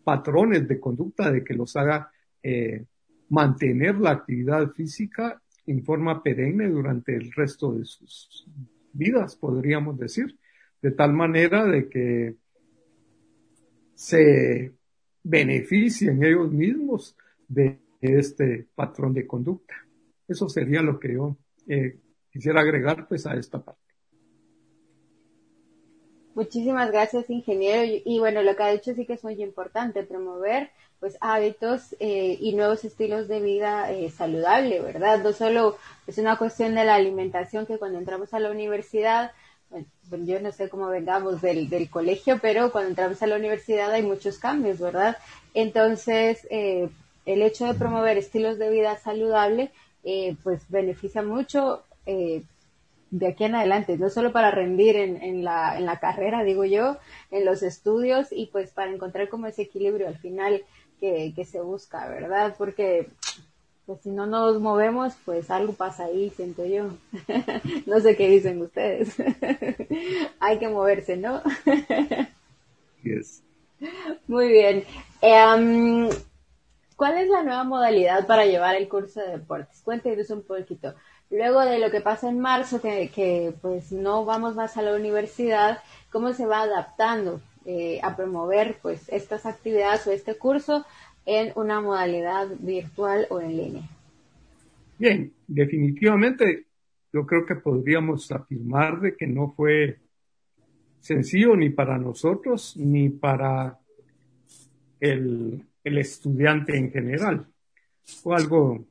patrones de conducta de que los haga eh, mantener la actividad física en forma perenne durante el resto de sus vidas, podríamos decir, de tal manera de que se beneficien ellos mismos de este patrón de conducta. Eso sería lo que yo eh, quisiera agregar pues a esta parte. Muchísimas gracias, ingeniero. Y, bueno, lo que ha dicho sí que es muy importante, promover pues hábitos eh, y nuevos estilos de vida eh, saludable, ¿verdad? No solo es una cuestión de la alimentación que cuando entramos a la universidad, bueno, yo no sé cómo vengamos del, del colegio, pero cuando entramos a la universidad hay muchos cambios, ¿verdad? Entonces, eh, el hecho de promover estilos de vida saludable, eh, pues beneficia mucho eh, de aquí en adelante, no solo para rendir en, en, la, en la carrera, digo yo, en los estudios y pues para encontrar como ese equilibrio al final que, que se busca, ¿verdad? Porque pues si no nos movemos, pues algo pasa ahí, siento yo. no sé qué dicen ustedes. Hay que moverse, ¿no? yes. Muy bien. Um, ¿Cuál es la nueva modalidad para llevar el curso de deportes? Cuéntenos un poquito luego de lo que pasa en marzo, que, que pues no vamos más a la universidad, cómo se va adaptando eh, a promover pues estas actividades o este curso en una modalidad virtual o en línea. Bien, definitivamente yo creo que podríamos afirmar de que no fue sencillo ni para nosotros ni para el, el estudiante en general. Fue algo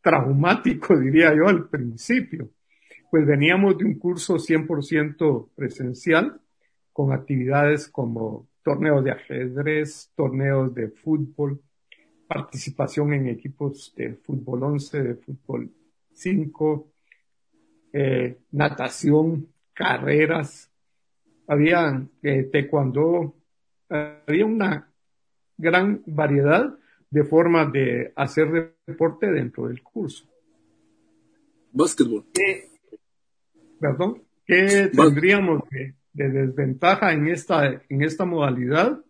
traumático, diría yo, al principio. Pues veníamos de un curso 100% presencial con actividades como torneos de ajedrez, torneos de fútbol, participación en equipos de fútbol 11, de fútbol 5, eh, natación, carreras, había eh, taekwondo, había una gran variedad de formas de hacer deporte dentro del curso. Básquetbol. perdón, ¿qué tendríamos de, de, desventaja en esta, en esta modalidad?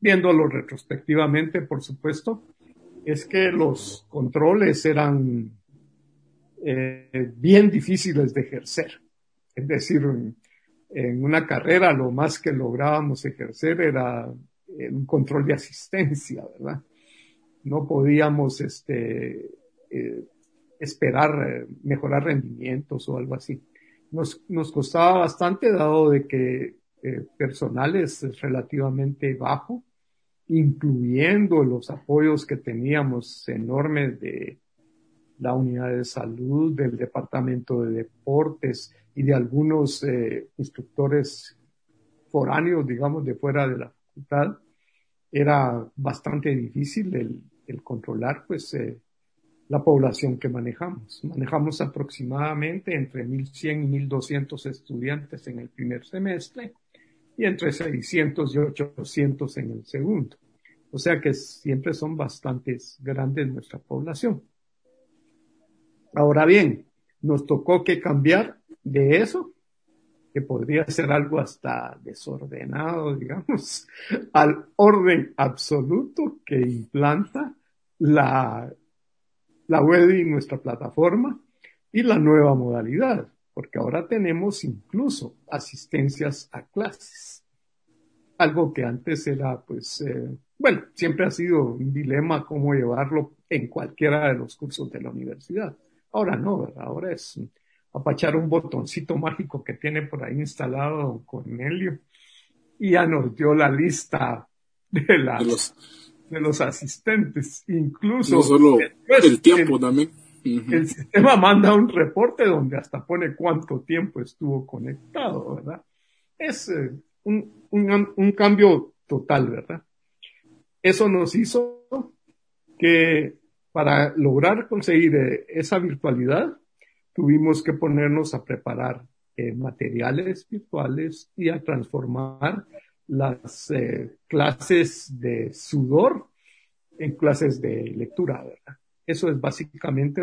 Viéndolo retrospectivamente, por supuesto, es que los controles eran eh, bien difíciles de ejercer. Es decir, en, una carrera lo más que lográbamos ejercer era un control de asistencia, ¿verdad? No podíamos este, eh, esperar eh, mejorar rendimientos o algo así. Nos, nos costaba bastante dado de que personal es relativamente bajo, incluyendo los apoyos que teníamos enormes de la unidad de salud, del departamento de deportes y de algunos eh, instructores foráneos, digamos, de fuera de la facultad, era bastante difícil el, controlar, pues, eh, la población que manejamos. Manejamos aproximadamente entre 1.100 y 1.200 estudiantes en el primer semestre y entre 600 y 800 en el segundo. O sea que siempre son bastantes grandes nuestra población. Ahora bien, nos tocó que cambiar de eso, que podría ser algo hasta desordenado, digamos, al orden absoluto que implanta la, la web y nuestra plataforma y la nueva modalidad, porque ahora tenemos incluso asistencias a clases, algo que antes era, pues, eh, bueno, siempre ha sido un dilema cómo llevarlo en cualquiera de los cursos de la universidad. Ahora no, ¿verdad? Ahora es apachar un botoncito mágico que tiene por ahí instalado Cornelio y ya nos dio la lista de, los, de los asistentes. Incluso no solo el tiempo también. El sistema manda un reporte donde hasta pone cuánto tiempo estuvo conectado, ¿verdad? Es eh, un, un, un cambio total, ¿verdad? Eso nos hizo que para lograr conseguir eh, esa virtualidad, tuvimos que ponernos a preparar eh, materiales virtuales y a transformar las eh, clases de sudor en clases de lectura. Eso es básicamente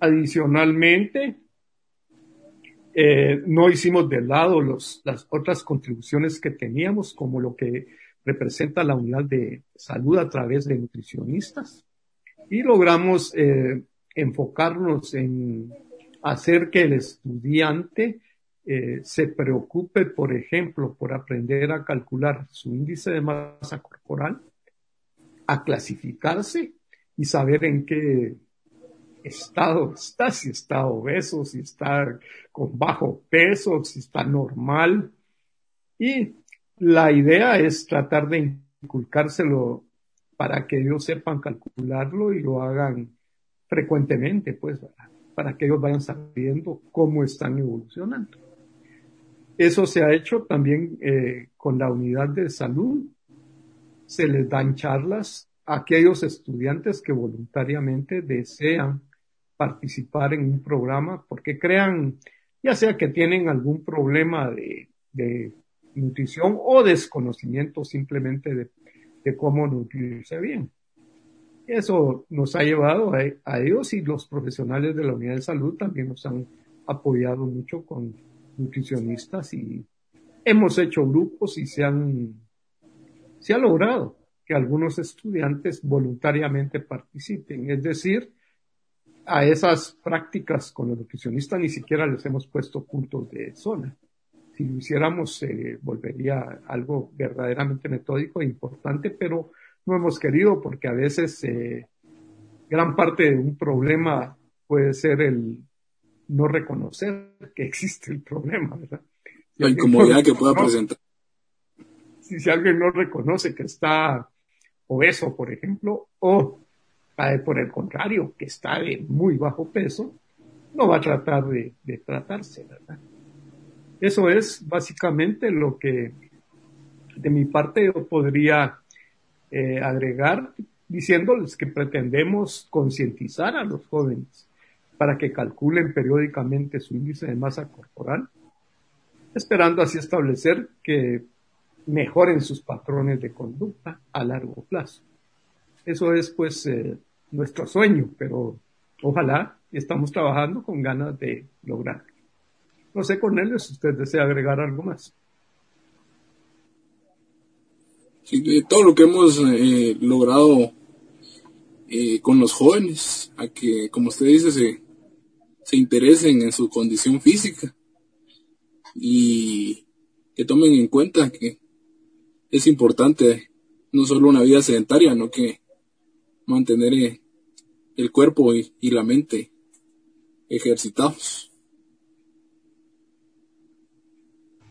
adicionalmente, no hicimos de lado los, las otras contribuciones que teníamos, como lo que representa la unidad de salud a través de nutricionistas y logramos eh, enfocarnos en hacer que el estudiante eh, se preocupe, por ejemplo, por aprender a calcular su índice de masa corporal, a clasificarse y saber en qué estado está, si está obeso, si está con bajo peso, si está normal. Y la idea es tratar de inculcárselo para que ellos sepan calcularlo y lo hagan frecuentemente, pues, para que ellos vayan sabiendo cómo están evolucionando. Eso se ha hecho también eh, con la unidad de salud. Se les dan charlas a aquellos estudiantes que voluntariamente desean participar en un programa porque crean, ya sea que tienen algún problema de, de nutrición o desconocimiento simplemente de, cómo nutrirse bien. Eso nos ha llevado a, ellos y los profesionales de la unidad de salud también nos han apoyado mucho con nutricionistas y hemos hecho grupos y se han, se ha logrado que algunos estudiantes voluntariamente participen. Es decir, a esas prácticas con los nutricionistas ni siquiera les hemos puesto puntos de zona si lo hiciéramos eh, volvería algo verdaderamente metódico e importante, pero no hemos querido porque a veces eh, gran parte de un problema puede ser el, no reconocer que existe el problema, ¿verdad? la incomodidad que pueda presentar. Si, si alguien no reconoce que está obeso, por ejemplo, o por el contrario, que está de muy bajo peso, no va a tratar de, tratarse, ¿verdad? Eso es básicamente lo que de mi parte yo podría eh, agregar diciéndoles que pretendemos concientizar a los jóvenes para que calculen periódicamente su índice de masa corporal, esperando así establecer que mejoren sus patrones de conducta a largo plazo. Eso es pues eh, nuestro sueño, pero ojalá estamos trabajando con ganas de lograr. No sé, Cornelio, si usted desea agregar algo más. Todo lo que hemos eh, logrado eh, con los jóvenes, a que, como usted dice, se, se interesen en su condición física y que tomen en cuenta que es importante no solo una vida sedentaria, no que mantener eh, el cuerpo y, la mente ejercitados.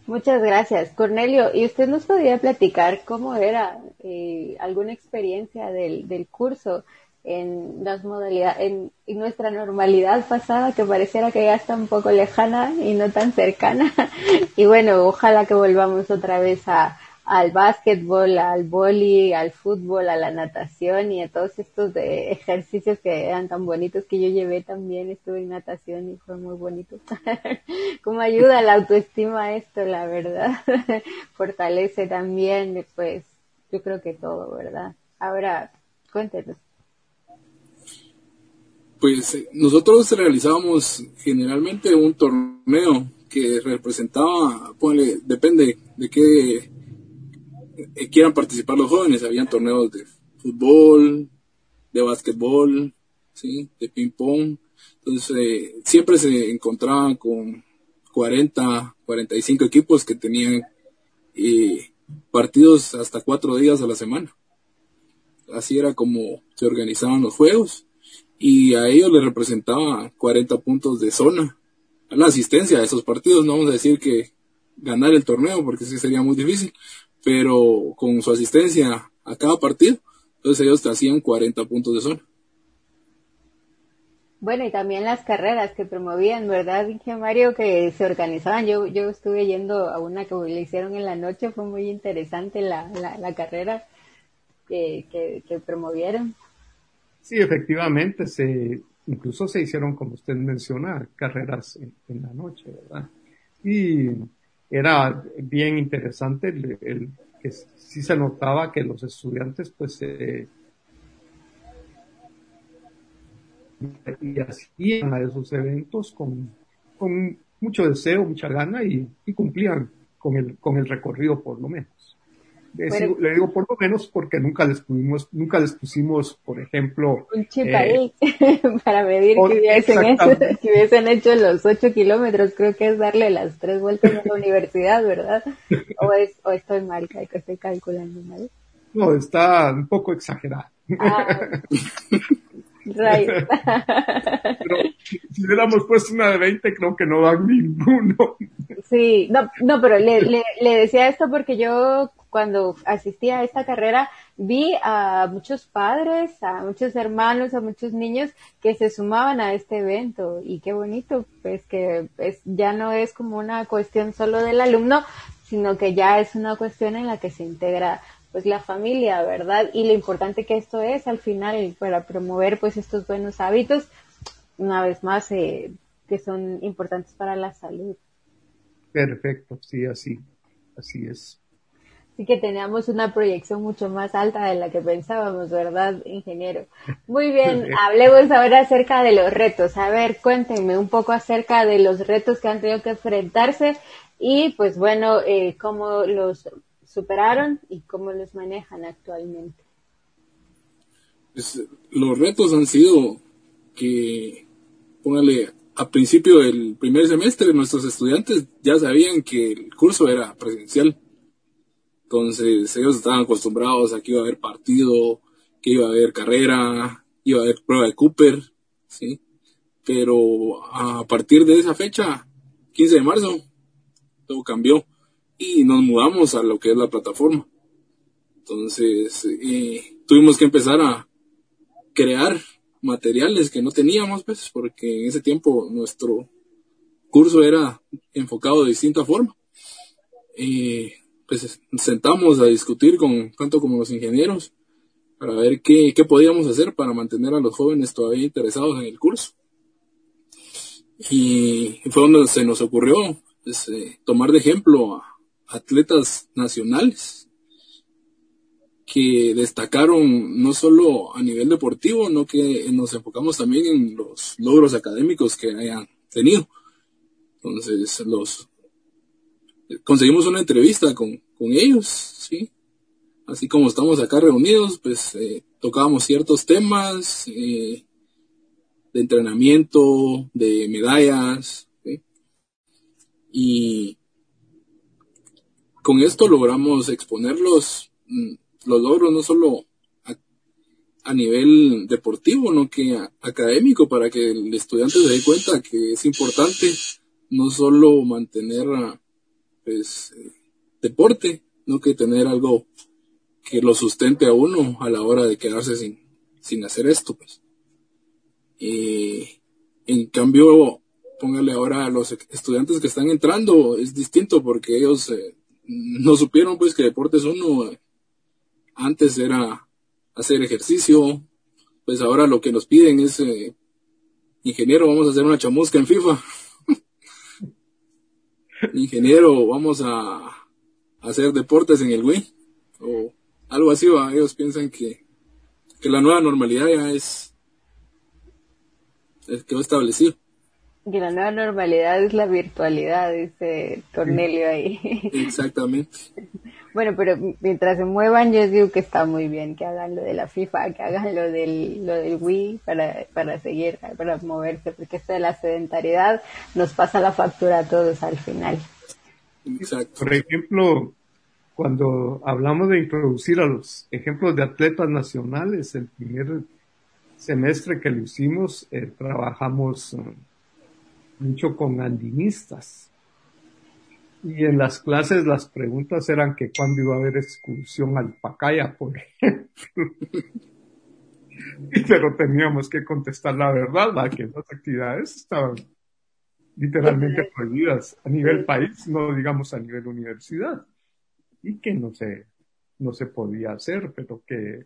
Muchas gracias, Cornelio. ¿Y usted nos podría platicar cómo era eh, alguna experiencia del, del curso en las modalidades, en, en, nuestra normalidad pasada que pareciera que ya está un poco lejana y no tan cercana? y bueno, ojalá que volvamos otra vez a, al básquetbol, al boli, al fútbol, a la natación y a todos estos de ejercicios que eran tan bonitos que yo llevé también, estuve en natación y fue muy bonito. Como ayuda la autoestima esto, la verdad. Fortalece también, pues, yo creo que todo, ¿verdad? Ahora, cuéntenos. Pues eh, nosotros realizábamos generalmente un torneo que representaba, ponle, depende de qué quieran participar los jóvenes. Habían torneos de fútbol, de básquetbol, ¿sí? de ping pong. Entonces, eh, siempre se encontraban con 40, 45 equipos que tenían eh, partidos hasta cuatro días a la semana. Así era como se organizaban los juegos y a ellos les representaba 40 puntos de zona. La asistencia a esos partidos, no vamos a decir que ganar el torneo porque sí sería muy difícil, pero con su asistencia a cada partido, entonces ellos te hacían 40 puntos de zona. Bueno, y también las carreras que promovían, ¿verdad, dije Mario? Que se organizaban. Yo, yo estuve yendo a una que le hicieron en la noche, fue muy interesante la, la, carrera que, que, promovieron. Sí, efectivamente, se, incluso se hicieron, como usted menciona, carreras en la noche, ¿verdad? Y era bien interesante el, que sí se notaba que los estudiantes pues eh, y hacían a esos eventos con, con mucho deseo, mucha gana y, y cumplían con el, con el recorrido por lo menos le digo por lo menos porque nunca les pusimos, nunca les pusimos, por ejemplo, un chip ahí eh, para medir que hubiesen, hecho, que hubiesen hecho los ocho kilómetros, creo que es darle las tres vueltas a la universidad, ¿verdad? O es, o estoy mal, que estoy calculando mal. No, está un poco exagerado. Ah. Pero si hubiéramos puesto una de 20, creo que no dan ninguno. Sí, no, no, pero le, le, le decía esto porque yo cuando asistí a esta carrera vi a muchos padres, a muchos hermanos, a muchos niños que se sumaban a este evento y qué bonito, pues que es, ya no es como una cuestión solo del alumno, sino que ya es una cuestión en la que se integra pues la familia, ¿verdad? Y lo importante que esto es al final para promover pues estos buenos hábitos, una vez más, eh, que son importantes para la salud. Perfecto, sí, así, así es. Así que teníamos una proyección mucho más alta de la que pensábamos, ¿verdad, ingeniero? Muy bien, hablemos ahora acerca de los retos. A ver, cuéntenme un poco acerca de los retos que han tenido que enfrentarse y, pues bueno, eh, cómo los superaron y cómo los manejan actualmente. Pues, los retos han sido que, póngale, a principio del primer semestre nuestros estudiantes ya sabían que el curso era presencial entonces ellos estaban acostumbrados a que iba a haber partido, que iba a haber carrera, iba a haber prueba de Cooper, ¿sí? pero a partir de esa fecha, 15 de marzo, todo cambió y nos mudamos a lo que es la plataforma. Entonces, tuvimos que empezar a crear materiales que no teníamos, pues, porque en ese tiempo nuestro curso era enfocado de distinta forma. Pues sentamos a discutir con tanto como los ingenieros para ver qué, qué podíamos hacer para mantener a los jóvenes todavía interesados en el curso. Y fue donde se nos ocurrió pues, eh, tomar de ejemplo a atletas nacionales que destacaron no solo a nivel deportivo, no que nos enfocamos también en los logros académicos que hayan tenido. Entonces, los conseguimos una entrevista con, con ellos, ¿sí? Así como estamos acá reunidos, pues eh, tocábamos ciertos temas eh, de entrenamiento, de medallas, ¿sí? y con esto logramos exponerlos mm, los logros no solo a, nivel deportivo, no que académico, para que el estudiante se dé cuenta que es importante no solo mantener pues, deporte, no que tener algo que lo sustente a uno a la hora de quedarse sin, sin hacer esto, pues. en cambio, póngale ahora a los estudiantes que están entrando, es distinto porque ellos eh, no supieron pues que deporte es uno, antes era hacer ejercicio, pues ahora lo que nos piden es, eh, ingeniero, vamos a hacer una chamusca en FIFA. Ingeniero, vamos a, hacer deportes en el Wii. O algo así, ¿va? ellos piensan que, que la nueva normalidad ya es, es quedó establecido. Que la nueva normalidad es la virtualidad, dice Cornelio ahí. Exactamente. Bueno, pero mientras se muevan, yo digo que está muy bien que hagan lo de la FIFA, que hagan lo del, lo del Wii para, para seguir, para moverse, porque esto de la sedentariedad nos pasa la factura a todos al final. Exacto. Por ejemplo, cuando hablamos de introducir a los ejemplos de atletas nacionales, el primer semestre que lo hicimos, eh, trabajamos um, mucho con andinistas y en las clases las preguntas eran que cuándo iba a haber excursión al Pacaya, por ejemplo. Pero teníamos que contestar la verdad, ¿va? que esas actividades estaban literalmente prohibidas a nivel país, no digamos a nivel universidad. Y que no se, no se podía hacer, pero que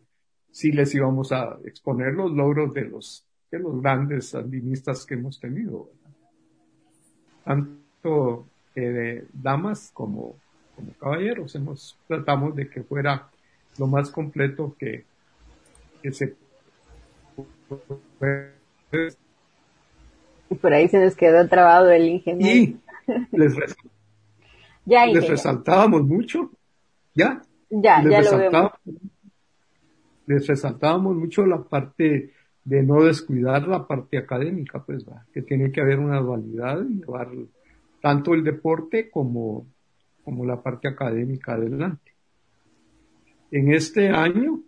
sí les íbamos a exponer los logros de los, de los grandes andinistas que hemos tenido. Tanto de damas como, como caballeros. Hemos, tratamos de que fuera lo más completo que, que se y por ahí se nos quedó trabado el ingeniero. Y les, ya, les resaltábamos mucho, ya. Ya, les ya lo Les resaltábamos mucho la parte de no descuidar la parte académica, pues, ¿va? que tiene que haber una dualidad y llevar tanto el deporte como, como la parte académica adelante. En este año,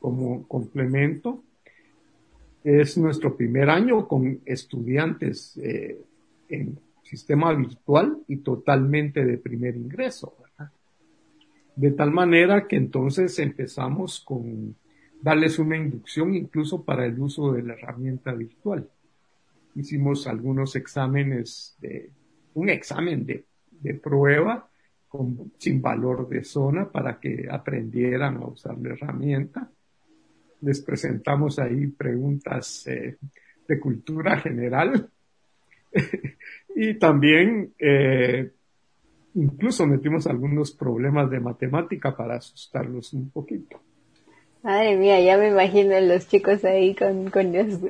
como complemento, es nuestro primer año con estudiantes eh, en sistema virtual y totalmente de primer ingreso. De tal manera que entonces empezamos con darles una inducción incluso para el uso de la herramienta virtual. Hicimos algunos exámenes de un examen de, de prueba con, sin valor de zona para que aprendieran a usar la herramienta. Les presentamos ahí preguntas eh, de cultura general y también eh, incluso metimos algunos problemas de matemática para asustarlos un poquito. Madre mía, ya me imagino los chicos ahí con, con los,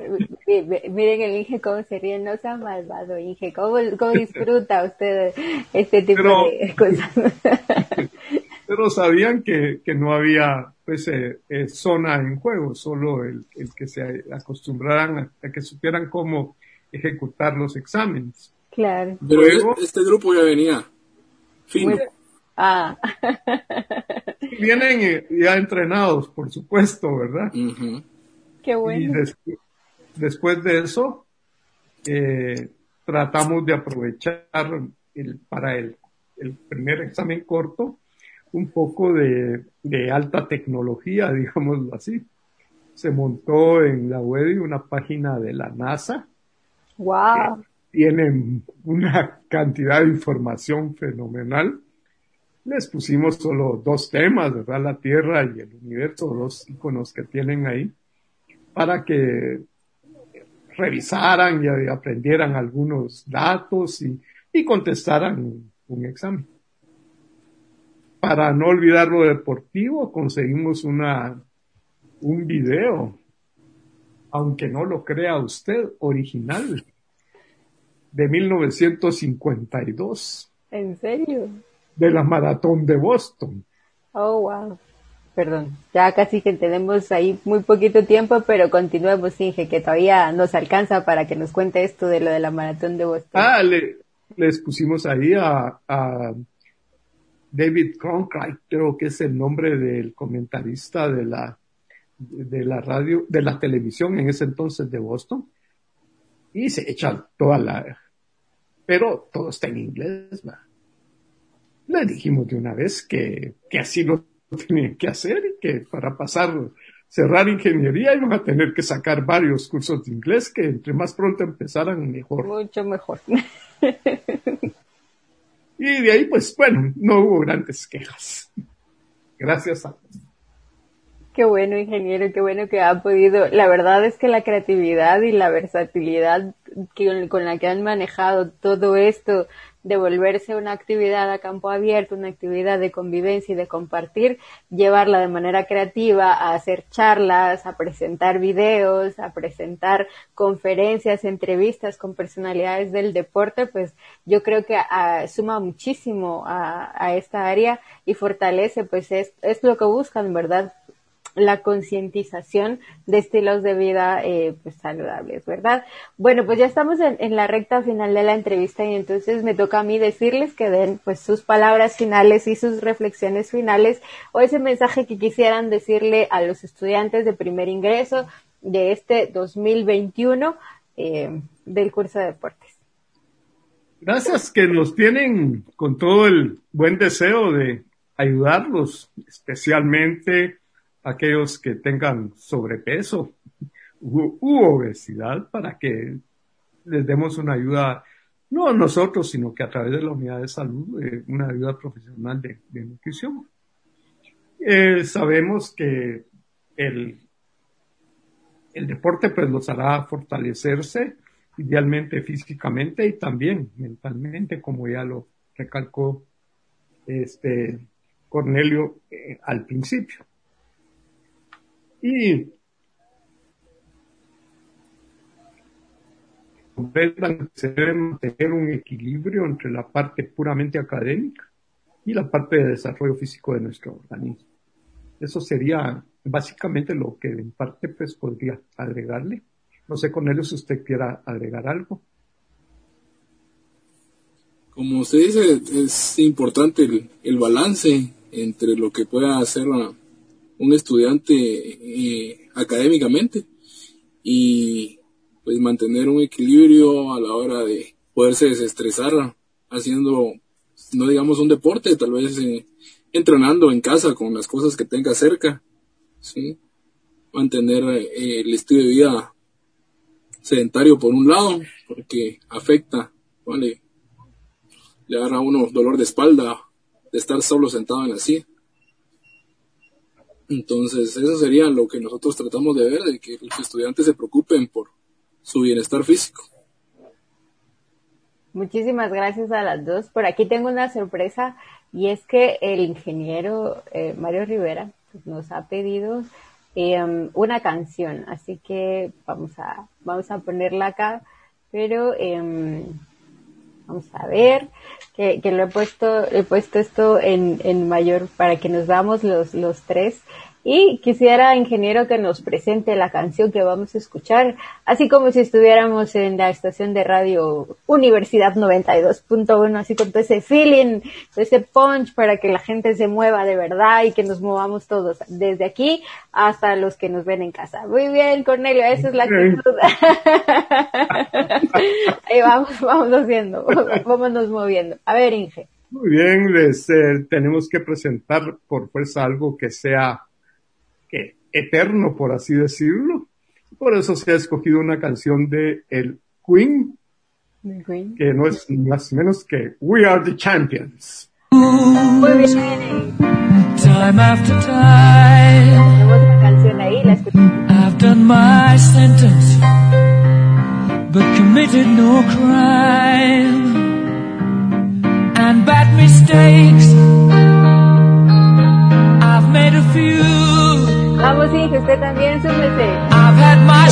miren el Inge cómo se ríe, no sea malvado Inge, cómo, cómo disfruta usted este tipo de cosas. pero sabían que, que no había pues eh, eh, zona en juego, solo el, el que se acostumbraran a, que supieran cómo ejecutar los exámenes. Claro. Pero este grupo ya venía. Fin. Ah. Vienen eh, ya entrenados, por supuesto, ¿verdad? Qué bueno. Y después de eso, eh, tratamos de aprovechar el, para el, el primer examen corto un poco de, de alta tecnología, digámoslo así. Se montó en la web una página de la NASA. Wow. Tienen una cantidad de información fenomenal. Les pusimos solo dos temas, ¿verdad? La Tierra y el universo, dos iconos que tienen ahí, para que revisaran y aprendieran algunos datos y, y contestaran un examen. Para no olvidar lo deportivo, conseguimos una, un video, aunque no lo crea usted, original, de 1952. ¿En serio? De la maratón de Boston. Oh, wow. Perdón, ya casi que tenemos ahí muy poquito tiempo, pero continuemos, Inge, que todavía nos alcanza para que nos cuente esto de lo de la maratón de Boston. Ah, le, les pusimos ahí a, a David Cronkite, creo que es el nombre del comentarista de la, de la radio, de la televisión en ese entonces de Boston. Y se echa toda la, pero todo está en inglés, ¿va? Le dijimos de una vez que, que así lo tenían que hacer y que para pasar, cerrar ingeniería iban a tener que sacar varios cursos de inglés que entre más pronto empezaran mejor. Mucho mejor. Y de ahí, pues bueno, no hubo grandes quejas. Gracias a Qué bueno, ingeniero, qué bueno que ha podido. La verdad es que la creatividad y la versatilidad que, con la que han manejado todo esto de volverse una actividad a campo abierto, una actividad de convivencia y de compartir, llevarla de manera creativa a hacer charlas, a presentar videos, a presentar conferencias, entrevistas con personalidades del deporte, pues yo creo que ah, suma muchísimo a, a, esta área y fortalece, pues es, es lo que buscan, ¿verdad? La concientización de estilos de vida eh, pues saludables, ¿verdad? Bueno, pues ya estamos en, la recta final de la entrevista y entonces me toca a mí decirles que den pues sus palabras finales y sus reflexiones finales o ese mensaje que quisieran decirle a los estudiantes de primer ingreso de este 2021 eh, del curso de deportes. Gracias que nos tienen con todo el buen deseo de ayudarlos, especialmente aquellos que tengan sobrepeso u, obesidad para que les demos una ayuda, no nosotros, sino que a través de la unidad de salud, eh, una ayuda profesional de, nutrición. Eh, sabemos que el, el deporte pues los hará fortalecerse, idealmente físicamente y también mentalmente, como ya lo recalcó este Cornelio eh, al principio. Y se debe mantener un equilibrio entre la parte puramente académica y la parte de desarrollo físico de nuestro organismo. Eso sería básicamente lo que en parte pues podría agregarle. No sé, Cornelio, si usted quiera agregar algo. Como usted dice, es importante el, el balance entre lo que pueda hacer un estudiante eh, académicamente y pues mantener un equilibrio a la hora de poderse desestresar haciendo, no digamos un deporte, tal vez eh, entrenando en casa con las cosas que tenga cerca, ¿sí? mantener eh, el estilo de vida sedentario por un lado, porque afecta, ¿vale? le da a uno dolor de espalda de estar solo sentado en la silla. Entonces, eso sería lo que nosotros tratamos de ver, de que los estudiantes se preocupen por su bienestar físico. Muchísimas gracias a las dos. Por aquí tengo una sorpresa y es que el ingeniero eh, Mario Rivera pues, nos ha pedido eh, una canción, así que vamos a vamos a ponerla acá, pero eh, vamos a ver que, que, lo he puesto he puesto esto en, en mayor para que nos damos los los tres Y quisiera, ingeniero, que nos presente la canción que vamos a escuchar, así como si estuviéramos en la estación de radio Universidad 92.1, así con todo ese feeling, ese punch para que la gente se mueva de verdad y que nos movamos todos, desde aquí hasta los que nos ven en casa. Muy bien, Cornelio, esa es la actitud. Ahí vamos, vamos haciendo, vámonos moviendo. A ver, Inge. Muy bien, les eh, tenemos que presentar por fuerza algo que sea eterno, por así decirlo. Por eso se ha escogido una canción de el Queen, que no es más menos que We Are the Champions. Time after time. Tenemos una canción ahí, la escuchamos. I've done my sentence, but committed no crime. And bad mistakes, I've made a few. Vamos, hija, usted también, súmese. I've had my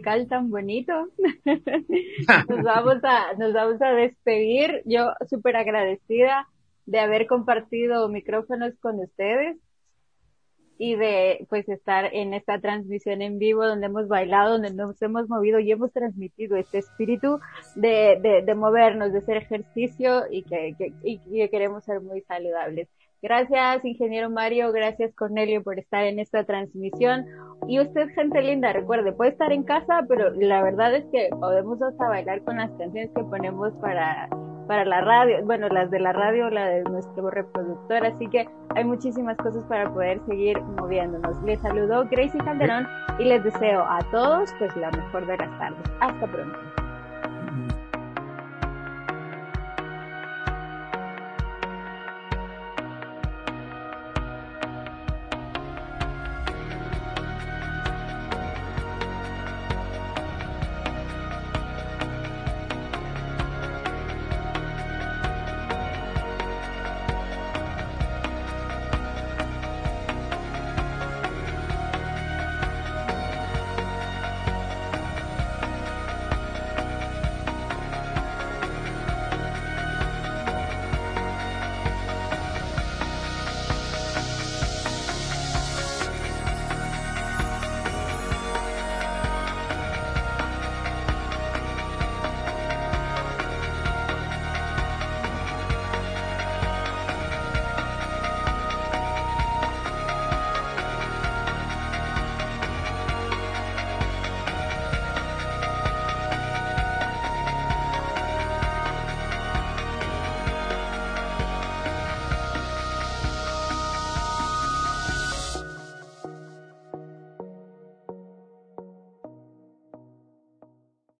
tan bonito. nos vamos a, nos vamos a despedir. Yo súper agradecida de haber compartido micrófonos con ustedes y de pues estar en esta transmisión en vivo donde hemos bailado, donde nos hemos movido y hemos transmitido este espíritu de, de, de movernos, de hacer ejercicio y que, que, y que queremos ser muy saludables. Gracias, ingeniero Mario. Gracias, Cornelio, por estar en esta transmisión. Y usted, gente linda, recuerde, puede estar en casa, pero la verdad es que podemos hasta bailar con las canciones que ponemos para, para la radio, bueno, las de la radio, la de nuestro reproductor. Así que hay muchísimas cosas para poder seguir moviéndonos. Les saludo Gracie Calderón y les deseo a todos, pues, la mejor de las tardes. Hasta pronto.